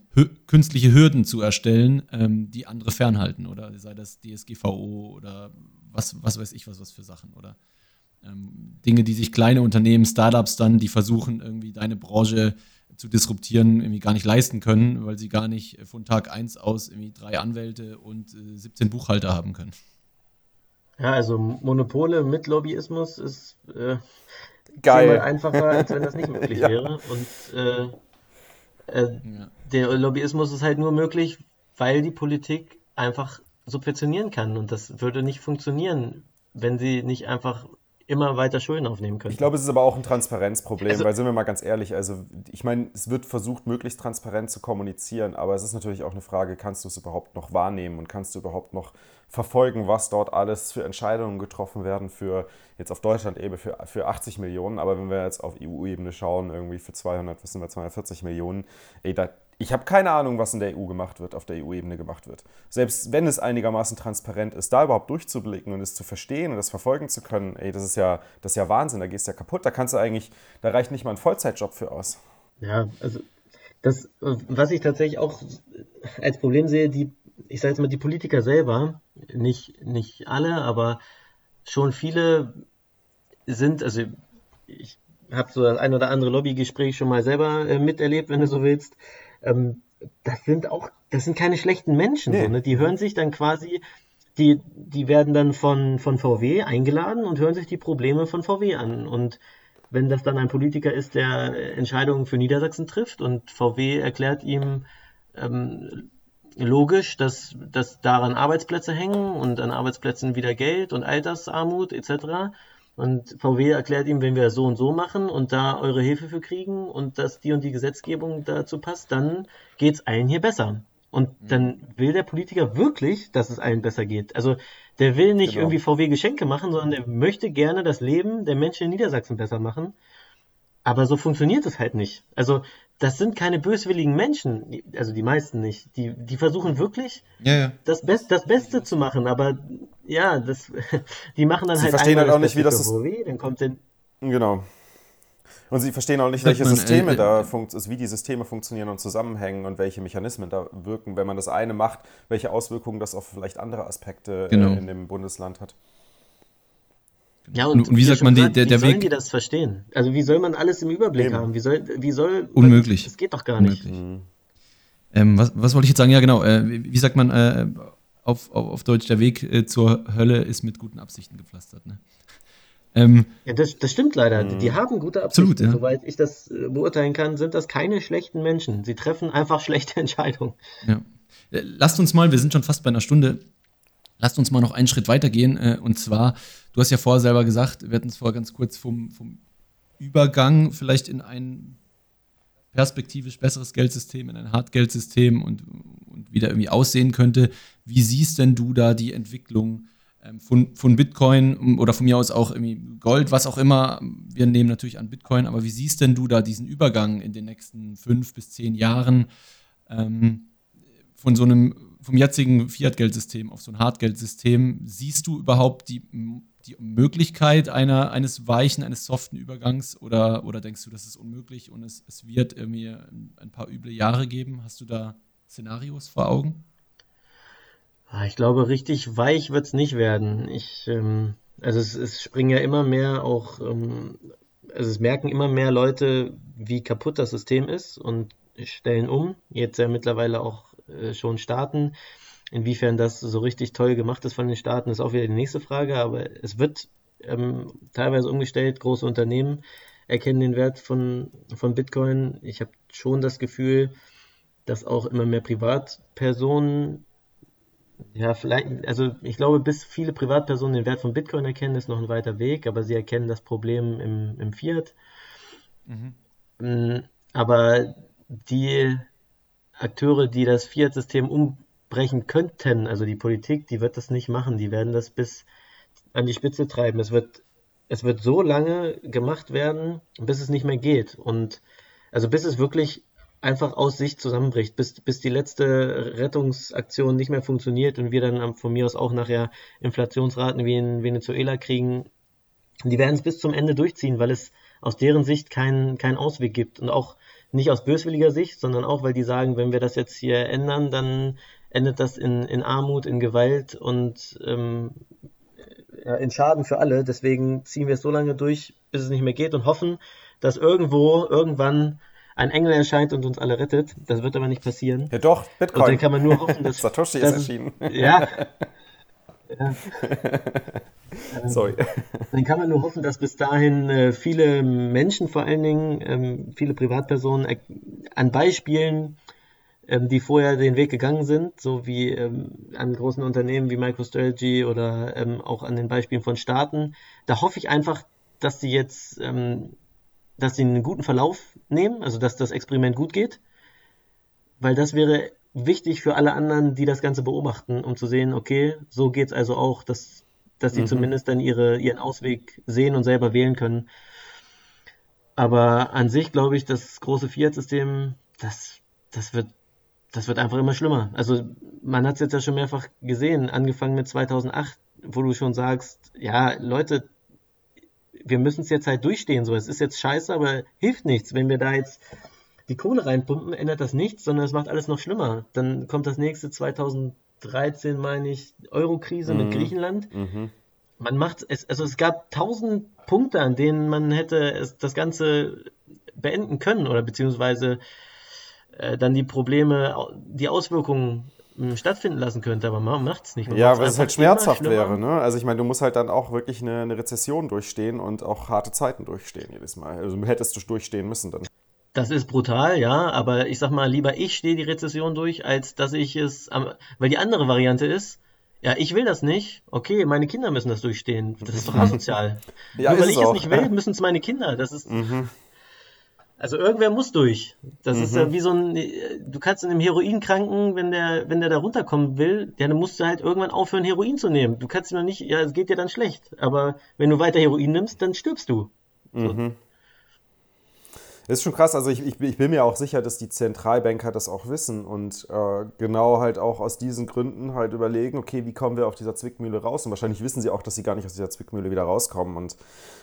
künstliche Hürden zu erstellen, ähm, die andere fernhalten. Oder sei das DSGVO oder was, was weiß ich, was, was für Sachen. Oder ähm, Dinge, die sich kleine Unternehmen, Startups dann, die versuchen, irgendwie deine Branche zu disruptieren, irgendwie gar nicht leisten können, weil sie gar nicht von Tag 1 aus irgendwie drei Anwälte und äh, 17 Buchhalter haben können. Ja, also Monopole mit Lobbyismus ist äh, Geil. einfacher, als wenn das nicht möglich ja. wäre. Und äh, äh, ja. der Lobbyismus ist halt nur möglich, weil die Politik einfach subventionieren kann. Und das würde nicht funktionieren, wenn sie nicht einfach immer weiter Schulden aufnehmen können. Ich glaube, es ist aber auch ein Transparenzproblem, also, weil sind wir mal ganz ehrlich, also ich meine, es wird versucht, möglichst transparent zu kommunizieren, aber es ist natürlich auch eine Frage, kannst du es überhaupt noch wahrnehmen und kannst du überhaupt noch verfolgen, was dort alles für Entscheidungen getroffen werden für jetzt auf Deutschland-Ebene für, für 80 Millionen, aber wenn wir jetzt auf EU-Ebene schauen, irgendwie für 200, was sind wir, 240 Millionen, ey, da, ich habe keine Ahnung, was in der EU gemacht wird, auf der EU-Ebene gemacht wird. Selbst wenn es einigermaßen transparent ist, da überhaupt durchzublicken und es zu verstehen und das verfolgen zu können, ey, das ist ja, das ist ja Wahnsinn, da gehst du ja kaputt, da kannst du eigentlich, da reicht nicht mal ein Vollzeitjob für aus. Ja, also das, was ich tatsächlich auch als Problem sehe, die, ich sage jetzt mal, die Politiker selber, nicht, nicht alle, aber schon viele sind, also ich habe so das ein oder andere Lobbygespräch schon mal selber äh, miterlebt, wenn du so willst ähm, das sind auch, das sind keine schlechten Menschen, nee. so, ne? die hören sich dann quasi, die, die werden dann von, von VW eingeladen und hören sich die Probleme von VW an. Und wenn das dann ein Politiker ist, der Entscheidungen für Niedersachsen trifft und VW erklärt ihm ähm, logisch, dass, dass daran Arbeitsplätze hängen und an Arbeitsplätzen wieder Geld und Altersarmut etc., und VW erklärt ihm, wenn wir so und so machen und da eure Hilfe für kriegen und dass die und die Gesetzgebung dazu passt, dann geht es allen hier besser. Und mhm. dann will der Politiker wirklich, dass es allen besser geht. Also der will nicht genau. irgendwie VW Geschenke machen, sondern der möchte gerne das Leben der Menschen in Niedersachsen besser machen. Aber so funktioniert es halt nicht. Also das sind keine böswilligen Menschen, also die meisten nicht. Die, die versuchen wirklich ja, ja. Das, Best, das Beste zu machen, aber ja, das, die machen dann sie halt verstehen halt auch nicht, wie das ist. Dann kommt den genau. Und sie verstehen auch nicht, welche man, Systeme äh, äh, da funktionieren, also wie die Systeme funktionieren und zusammenhängen und welche Mechanismen da wirken, wenn man das eine macht, welche Auswirkungen das auf vielleicht andere Aspekte äh, genau. in dem Bundesland hat. Ja, und, und wie sagt man, gesagt, der, der wie Weg. Wie sollen die das verstehen? Also, wie soll man alles im Überblick Eben. haben? Wie soll, wie soll. Unmöglich. Das geht doch gar nicht. Mhm. Ähm, was, was wollte ich jetzt sagen? Ja, genau. Äh, wie, wie sagt man äh, auf, auf, auf, Deutsch, der Weg äh, zur Hölle ist mit guten Absichten gepflastert, ne? Ähm, ja, das, das stimmt leider. Mhm. Die haben gute Absichten. Absolut, ja. Soweit ich das äh, beurteilen kann, sind das keine schlechten Menschen. Sie treffen einfach schlechte Entscheidungen. Ja. Äh, lasst uns mal, wir sind schon fast bei einer Stunde, lasst uns mal noch einen Schritt weitergehen. Äh, und zwar, du hast ja vorher selber gesagt, wir hatten es vorher ganz kurz vom, vom Übergang vielleicht in ein perspektivisch besseres Geldsystem, in ein Hartgeldsystem und, und wie der irgendwie aussehen könnte. Wie siehst denn du da die Entwicklung ähm, von, von Bitcoin oder von mir aus auch irgendwie Gold, was auch immer? Wir nehmen natürlich an Bitcoin, aber wie siehst denn du da diesen Übergang in den nächsten fünf bis zehn Jahren ähm, von so einem vom jetzigen Fiat-Geldsystem auf so ein Hardgeldsystem, siehst du überhaupt die, die Möglichkeit einer, eines weichen, eines soften Übergangs oder, oder denkst du, das ist unmöglich und es, es wird irgendwie ein paar üble Jahre geben? Hast du da Szenarios vor Augen? Ah, ich glaube, richtig weich wird es nicht werden. Ich, ähm, also es, es, springen ja immer mehr auch, ähm, also es merken immer mehr Leute, wie kaputt das System ist und stellen um. Jetzt ja mittlerweile auch äh, schon Staaten. Inwiefern das so richtig toll gemacht ist von den Staaten, ist auch wieder die nächste Frage, aber es wird ähm, teilweise umgestellt. Große Unternehmen erkennen den Wert von, von Bitcoin. Ich habe schon das Gefühl, dass auch immer mehr Privatpersonen, ja, vielleicht, also ich glaube, bis viele Privatpersonen den Wert von Bitcoin erkennen, ist noch ein weiter Weg, aber sie erkennen das Problem im, im Fiat. Mhm. Mm, aber die Akteure, die das Fiat-System umbrechen könnten, also die Politik, die wird das nicht machen. Die werden das bis an die Spitze treiben. Es wird, es wird so lange gemacht werden, bis es nicht mehr geht. Und also bis es wirklich einfach aus sich zusammenbricht, bis, bis die letzte Rettungsaktion nicht mehr funktioniert und wir dann von mir aus auch nachher Inflationsraten wie in Venezuela kriegen. Die werden es bis zum Ende durchziehen, weil es aus deren Sicht keinen keinen Ausweg gibt. Und auch nicht aus böswilliger Sicht, sondern auch, weil die sagen, wenn wir das jetzt hier ändern, dann endet das in, in Armut, in Gewalt und ähm, ja, in Schaden für alle. Deswegen ziehen wir es so lange durch, bis es nicht mehr geht und hoffen, dass irgendwo, irgendwann ein Engel erscheint und uns alle rettet. Das wird aber nicht passieren. Ja doch, Bitcoin. Und dann kann man nur hoffen, dass... Satoshi ist erschienen. Ja. ja. Ähm, Sorry. Dann kann man nur hoffen, dass bis dahin äh, viele Menschen, vor allen Dingen ähm, viele Privatpersonen, äh, an Beispielen, ähm, die vorher den Weg gegangen sind, so wie ähm, an großen Unternehmen wie MicroStrategy oder ähm, auch an den Beispielen von Staaten, da hoffe ich einfach, dass sie jetzt, ähm, dass sie einen guten Verlauf nehmen, also dass das Experiment gut geht, weil das wäre wichtig für alle anderen, die das Ganze beobachten, um zu sehen, okay, so geht es also auch, dass dass sie mhm. zumindest dann ihre, ihren Ausweg sehen und selber wählen können. Aber an sich glaube ich, das große Fiat-System, das, das wird, das wird einfach immer schlimmer. Also man hat es jetzt ja schon mehrfach gesehen, angefangen mit 2008, wo du schon sagst, ja, Leute, wir müssen es jetzt halt durchstehen. So, es ist jetzt scheiße, aber hilft nichts. Wenn wir da jetzt die Kohle reinpumpen, ändert das nichts, sondern es macht alles noch schlimmer. Dann kommt das nächste 2000 13, meine ich, Euro-Krise mhm. mit Griechenland. Mhm. Man macht es, also es gab tausend Punkte, an denen man hätte es, das Ganze beenden können oder beziehungsweise äh, dann die Probleme, die Auswirkungen hm, stattfinden lassen könnte, aber man macht es nicht. Man ja, weil es halt schmerzhaft wäre. Ne? Also ich meine, du musst halt dann auch wirklich eine, eine, Rezession durchstehen und auch harte Zeiten durchstehen jedes Mal. Also hättest du durchstehen müssen dann. Das ist brutal, ja, aber ich sag mal, lieber ich stehe die Rezession durch, als dass ich es, weil die andere Variante ist, ja, ich will das nicht. Okay, meine Kinder müssen das durchstehen. Das ist doch asozial. ja, Nur weil ich auch. es nicht will, müssen es meine Kinder. Das ist. Mhm. Also irgendwer muss durch. Das mhm. ist ja mhm. wie so ein. Du kannst in einem Heroinkranken, wenn der, wenn der da runterkommen will, ja, dann musst du halt irgendwann aufhören, Heroin zu nehmen. Du kannst ihn noch nicht, ja, es geht dir dann schlecht. Aber wenn du weiter Heroin nimmst, dann stirbst du. So. Mhm. Das ist schon krass. Also ich, ich, ich, bin mir auch sicher, dass die Zentralbanker das auch wissen und äh, genau halt auch aus diesen Gründen halt überlegen, okay, wie kommen wir auf dieser Zwickmühle raus? Und wahrscheinlich wissen sie auch, dass sie gar nicht aus dieser Zwickmühle wieder rauskommen. Und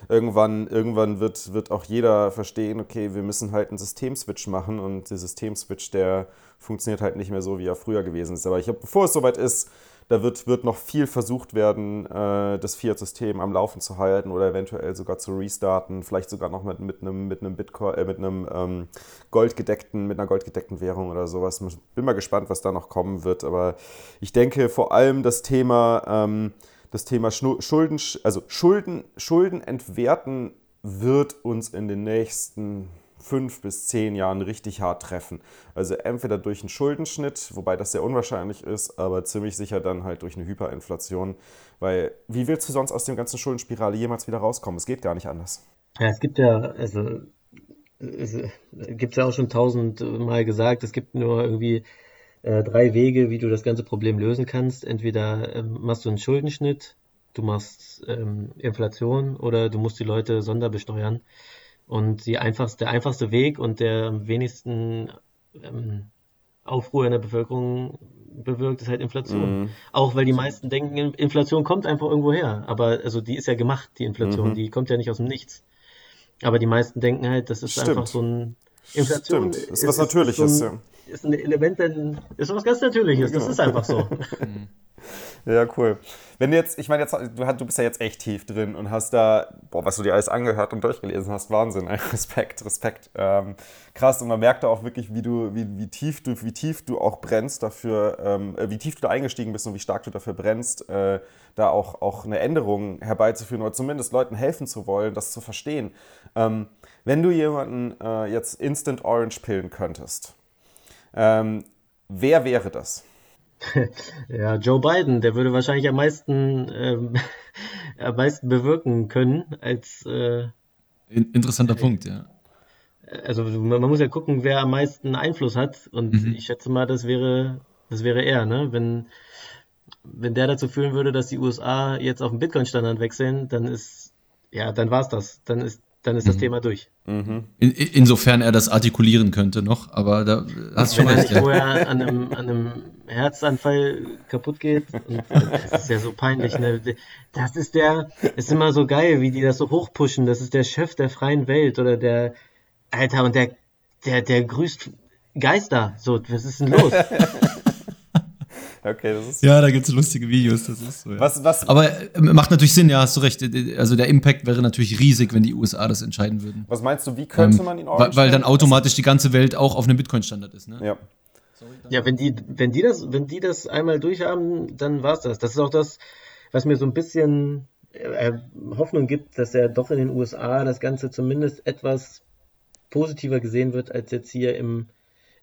irgendwann, irgendwann wird, wird auch jeder verstehen, okay, wir müssen halt einen Systemswitch machen und der Systemswitch, der funktioniert halt nicht mehr so, wie er früher gewesen ist. Aber ich habe, bevor es soweit ist, da wird, wird noch viel versucht werden, äh, das Fiat-System am Laufen zu halten oder eventuell sogar zu restarten, vielleicht sogar noch mit, mit einem, mit einem Bitcoin, äh, mit einem ähm, goldgedeckten, mit einer goldgedeckten Währung oder sowas. Bin mal gespannt, was da noch kommen wird. Aber ich denke vor allem das Thema, ähm, das Thema Schulden, also Schulden, Schulden entwerten wird uns in den nächsten fünf bis zehn Jahren richtig hart treffen. Also entweder durch einen Schuldenschnitt, wobei das sehr unwahrscheinlich ist, aber ziemlich sicher dann halt durch eine Hyperinflation. Weil wie willst du sonst aus dem ganzen Schuldenspirale jemals wieder rauskommen? Es geht gar nicht anders. Ja, es gibt ja, also es gibt ja auch schon tausendmal gesagt, es gibt nur irgendwie äh, drei Wege, wie du das ganze Problem lösen kannst. Entweder ähm, machst du einen Schuldenschnitt, du machst ähm, Inflation oder du musst die Leute sonderbesteuern. Und die einfachste, der einfachste Weg und der am wenigsten ähm, Aufruhr in der Bevölkerung bewirkt, ist halt Inflation. Mhm. Auch weil die meisten denken, Inflation kommt einfach irgendwo her. Aber also die ist ja gemacht, die Inflation. Mhm. Die kommt ja nicht aus dem Nichts. Aber die meisten denken halt, das ist Stimmt. einfach so ein Inflation. Stimmt. Das ist was Natürliches, so ein, ja. Ist ein Element, ist was ganz Natürliches. Genau. Das ist einfach so. Ja, cool. Wenn du jetzt, ich meine, jetzt, du, bist ja jetzt echt tief drin und hast da, boah, was du dir alles angehört und durchgelesen hast, Wahnsinn, Respekt, Respekt. Ähm, krass, und man merkt da auch wirklich, wie du, wie, wie tief du, wie tief du auch brennst dafür, ähm, äh, wie tief du da eingestiegen bist und wie stark du dafür brennst, äh, da auch, auch eine Änderung herbeizuführen oder zumindest Leuten helfen zu wollen, das zu verstehen. Ähm, wenn du jemanden äh, jetzt Instant Orange pillen könntest, ähm, wer wäre das? Ja, Joe Biden, der würde wahrscheinlich am meisten, ähm, am meisten bewirken können als. Äh, Interessanter äh, Punkt, ja. Also man, muss ja gucken, wer am meisten Einfluss hat. Und mhm. ich schätze mal, das wäre, das wäre er, ne? Wenn, wenn der dazu führen würde, dass die USA jetzt auf den Bitcoin-Standard wechseln, dann ist, ja, dann war's das. Dann ist dann ist das mhm. Thema durch. Mhm. In, insofern er das artikulieren könnte noch, aber da hast du schon recht. Wenn er vorher an einem, an einem Herzanfall kaputt geht, und das ist ja so peinlich, ne? Das ist der, ist immer so geil, wie die das so hochpushen, das ist der Chef der freien Welt oder der, Alter, und der, der, der grüßt Geister, so, was ist denn los? Okay, das ist. Ja, da gibt es lustige Videos, das ist so. Ja. Was, was? Aber äh, macht natürlich Sinn, ja, hast du recht. Also der Impact wäre natürlich riesig, wenn die USA das entscheiden würden. Was meinst du, wie könnte ähm, man ihn organisieren? Weil, dann automatisch die ganze Welt auch auf einem Bitcoin-Standard ist, ne? Ja. ja, wenn die, wenn die das, wenn die das einmal durchhaben, dann war's das. Das ist auch das, was mir so ein bisschen äh, Hoffnung gibt, dass er doch in den USA das Ganze zumindest etwas positiver gesehen wird, als jetzt hier im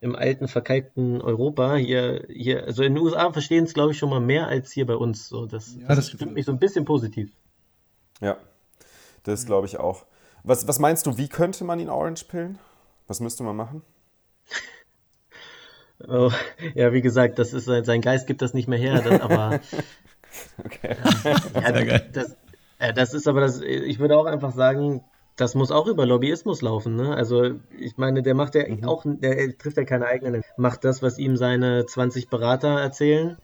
im alten, verkalkten Europa. Hier, hier, also in den USA verstehen es, glaube ich, schon mal mehr als hier bei uns. So, das, ja, das, das stimmt mich so ein bisschen positiv. Ja, das glaube ich auch. Was, was meinst du, wie könnte man ihn orange pillen? Was müsste man machen? Oh, ja, wie gesagt, das ist sein Geist gibt das nicht mehr her, das, aber okay. ja, das, das, ist aber das, ich würde auch einfach sagen, das muss auch über Lobbyismus laufen, ne? Also ich meine, der macht ja mhm. auch, der trifft ja keine eigenen, macht das, was ihm seine 20 Berater erzählen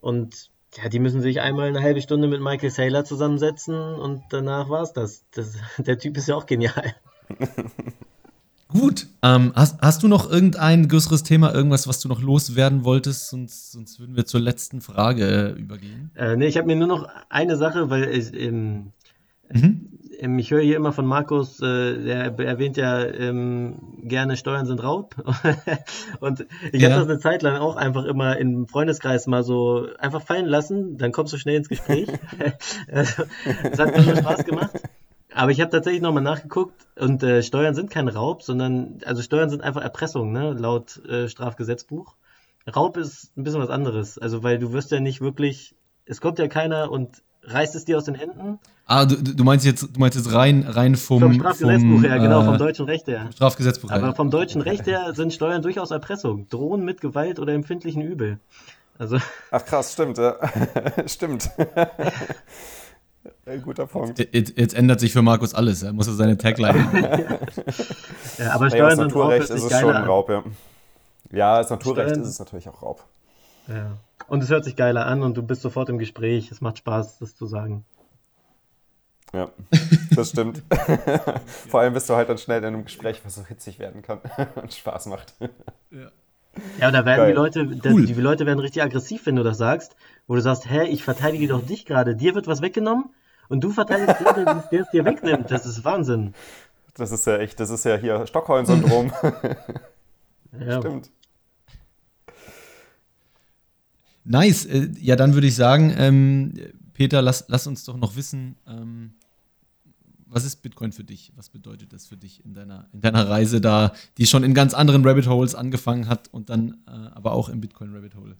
und ja, die müssen sich einmal eine halbe Stunde mit Michael Saylor zusammensetzen und danach war's das. das der Typ ist ja auch genial. Gut. Ähm, hast, hast du noch irgendein größeres Thema, irgendwas, was du noch loswerden wolltest? Sonst, sonst würden wir zur letzten Frage äh, übergehen. Äh, nee, ich habe mir nur noch eine Sache, weil ich, ähm, mhm. Ähm, ich höre hier immer von Markus, äh, der erwähnt ja ähm, gerne Steuern sind Raub. und ich ja. habe das eine Zeit lang auch einfach immer im Freundeskreis mal so einfach fallen lassen, dann kommst du schnell ins Gespräch. also, das hat mir Spaß gemacht. Aber ich habe tatsächlich nochmal nachgeguckt und äh, Steuern sind kein Raub, sondern, also Steuern sind einfach Erpressung, ne, laut äh, Strafgesetzbuch. Raub ist ein bisschen was anderes, also weil du wirst ja nicht wirklich, es kommt ja keiner und reißt es dir aus den Händen. Ah, du, du meinst jetzt, du meinst jetzt rein, rein vom, vom Strafgesetzbuch vom, her, genau, vom äh, deutschen Recht her. Strafgesetzbuch her. Aber vom deutschen Recht her sind Steuern durchaus Erpressung, drohen mit Gewalt oder empfindlichen Übel. Also. Ach krass, stimmt, ja. stimmt. Ein guter Punkt. Jetzt, jetzt, ändert sich für Markus alles. Er muss ja seine Tagline. ja, aber Steuern naja, sind Naturrecht ist es schon Raub, ja. Ja, als Naturrecht Steuern, ist es natürlich auch Raub. Ja. Und es hört sich geiler an und du bist sofort im Gespräch. Es macht Spaß, das zu sagen. Ja, das stimmt. Vor allem bist du halt dann schnell in einem Gespräch, was so hitzig werden kann und Spaß macht. Ja. Ja, da werden Geil. die Leute, cool. die, die Leute werden richtig aggressiv, wenn du das sagst, wo du sagst, hä, ich verteidige doch dich gerade, dir wird was weggenommen und du verteidigst den, der es dir wegnimmt. Das ist Wahnsinn. Das ist ja echt, das ist ja hier Stockholm-Syndrom. ja. Stimmt. Nice. Äh, ja, dann würde ich sagen, ähm, Peter, lass, lass uns doch noch wissen, ähm, was ist Bitcoin für dich? Was bedeutet das für dich in deiner, in deiner Reise da, die schon in ganz anderen Rabbit Holes angefangen hat und dann äh, aber auch im Bitcoin Rabbit Hole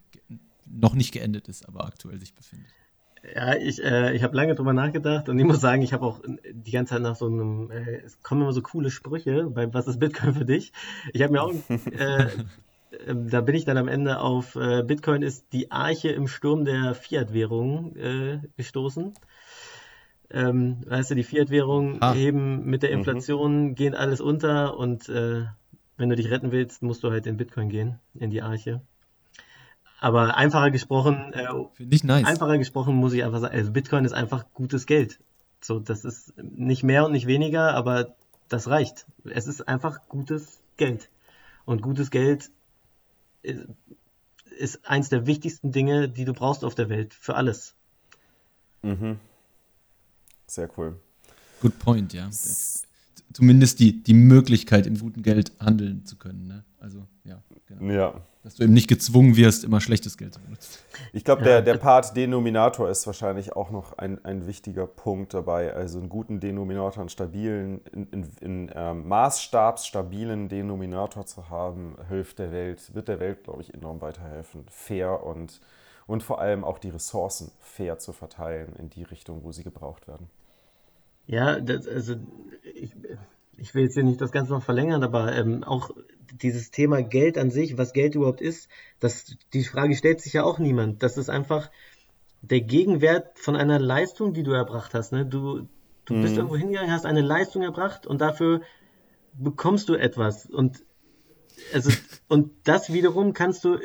noch nicht geendet ist, aber aktuell sich befindet? Ja, ich, äh, ich habe lange drüber nachgedacht und ich muss sagen, ich habe auch die ganze Zeit nach so einem, äh, es kommen immer so coole Sprüche bei Was ist Bitcoin für dich? Ich habe mir auch, äh, da bin ich dann am Ende auf äh, Bitcoin ist die Arche im Sturm der Fiat-Währungen äh, gestoßen. Ähm, weißt du, die Fiat-Währungen ah. heben mit der mhm. Inflation, mhm. gehen alles unter und äh, wenn du dich retten willst, musst du halt in Bitcoin gehen, in die Arche. Aber einfacher gesprochen, äh, ich nice. einfacher gesprochen muss ich einfach sagen, also Bitcoin ist einfach gutes Geld. So, das ist nicht mehr und nicht weniger, aber das reicht. Es ist einfach gutes Geld. Und gutes Geld ist, eins der wichtigsten Dinge, die du brauchst auf der Welt, für alles. Mhm. Sehr cool. Good point, ja. Zumindest die, die Möglichkeit, im guten Geld handeln zu können. Ne? Also, ja, genau. Ja, dass du eben nicht gezwungen wirst, immer schlechtes Geld zu benutzen. Ich glaube, der, der Part Denominator ist wahrscheinlich auch noch ein, ein wichtiger Punkt dabei. Also einen guten Denominator, einen stabilen, in, in, in ähm, maßstabsstabilen Denominator zu haben, hilft der Welt, wird der Welt, glaube ich, enorm weiterhelfen. Fair und, und vor allem auch die Ressourcen fair zu verteilen in die Richtung, wo sie gebraucht werden. Ja, das, also ich, ich will jetzt hier nicht das Ganze noch verlängern, aber ähm, auch dieses Thema Geld an sich, was Geld überhaupt ist, das, die Frage stellt sich ja auch niemand. Das ist einfach der Gegenwert von einer Leistung, die du erbracht hast. Ne? Du, du mhm. bist irgendwo hingegangen, hast eine Leistung erbracht und dafür bekommst du etwas. Und, also, und das wiederum kannst du,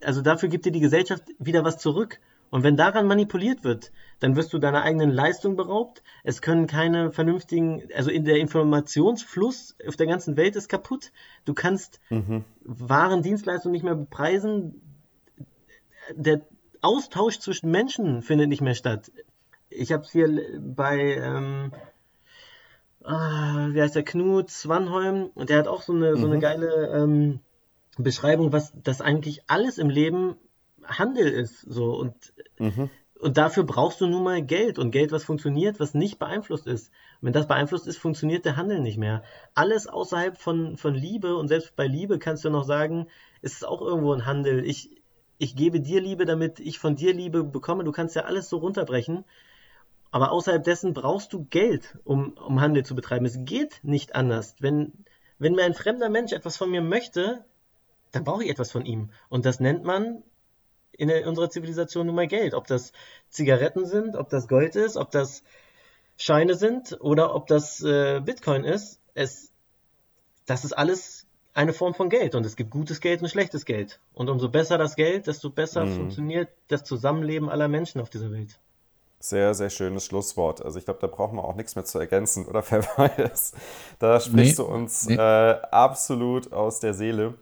also dafür gibt dir die Gesellschaft wieder was zurück. Und wenn daran manipuliert wird, dann wirst du deiner eigenen Leistung beraubt. Es können keine vernünftigen, also in der Informationsfluss auf der ganzen Welt ist kaputt. Du kannst mhm. Waren, Dienstleistungen nicht mehr bepreisen. Der Austausch zwischen Menschen findet nicht mehr statt. Ich habe es hier bei, ähm, ah, wie heißt der, Knut Swanholm, und der hat auch so eine, mhm. so eine mhm. geile ähm, Beschreibung, was das eigentlich alles im Leben Handel ist. So und, mhm. und dafür brauchst du nun mal Geld und Geld, was funktioniert, was nicht beeinflusst ist. Und wenn das beeinflusst ist, funktioniert der Handel nicht mehr. Alles außerhalb von, von Liebe und selbst bei Liebe kannst du noch sagen, ist es auch irgendwo ein Handel. Ich, ich gebe dir Liebe, damit ich von dir Liebe bekomme. Du kannst ja alles so runterbrechen. Aber außerhalb dessen brauchst du Geld, um, um Handel zu betreiben. Es geht nicht anders. Wenn, wenn mir ein fremder Mensch etwas von mir möchte, dann brauche ich etwas von ihm. Und das nennt man in unserer Zivilisation nun mal Geld. Ob das Zigaretten sind, ob das Gold ist, ob das Scheine sind oder ob das äh, Bitcoin ist. Es, das ist alles eine Form von Geld und es gibt gutes Geld und schlechtes Geld. Und umso besser das Geld, desto besser mhm. funktioniert das Zusammenleben aller Menschen auf dieser Welt. Sehr, sehr schönes Schlusswort. Also ich glaube, da brauchen wir auch nichts mehr zu ergänzen, oder Verweis? Da sprichst nee, du uns nee. äh, absolut aus der Seele.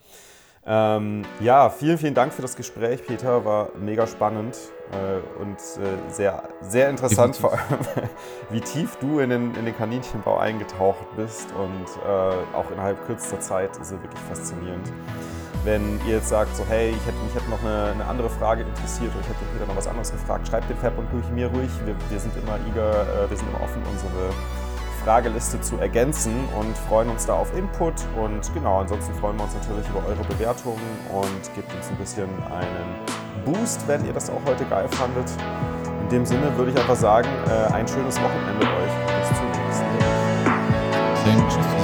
Ähm, ja, vielen, vielen Dank für das Gespräch, Peter. War mega spannend äh, und äh, sehr, sehr interessant, Definitiv. vor allem, wie tief du in den, in den Kaninchenbau eingetaucht bist und äh, auch innerhalb kürzester Zeit ist er wirklich faszinierend. Wenn ihr jetzt sagt, so hey, ich hätte, mich hätte noch eine, eine andere Frage interessiert oder ich hätte Peter noch was anderes gefragt, schreibt den Fab und ruhig mir ruhig. Wir, wir sind immer eager, äh, wir sind immer offen, unsere Frageliste zu ergänzen und freuen uns da auf Input. Und genau, ansonsten freuen wir uns natürlich über eure Bewertungen und gebt uns ein bisschen einen Boost, wenn ihr das auch heute geil fandet. In dem Sinne würde ich einfach sagen, äh, ein schönes Wochenende euch. Bis zum nächsten Mal.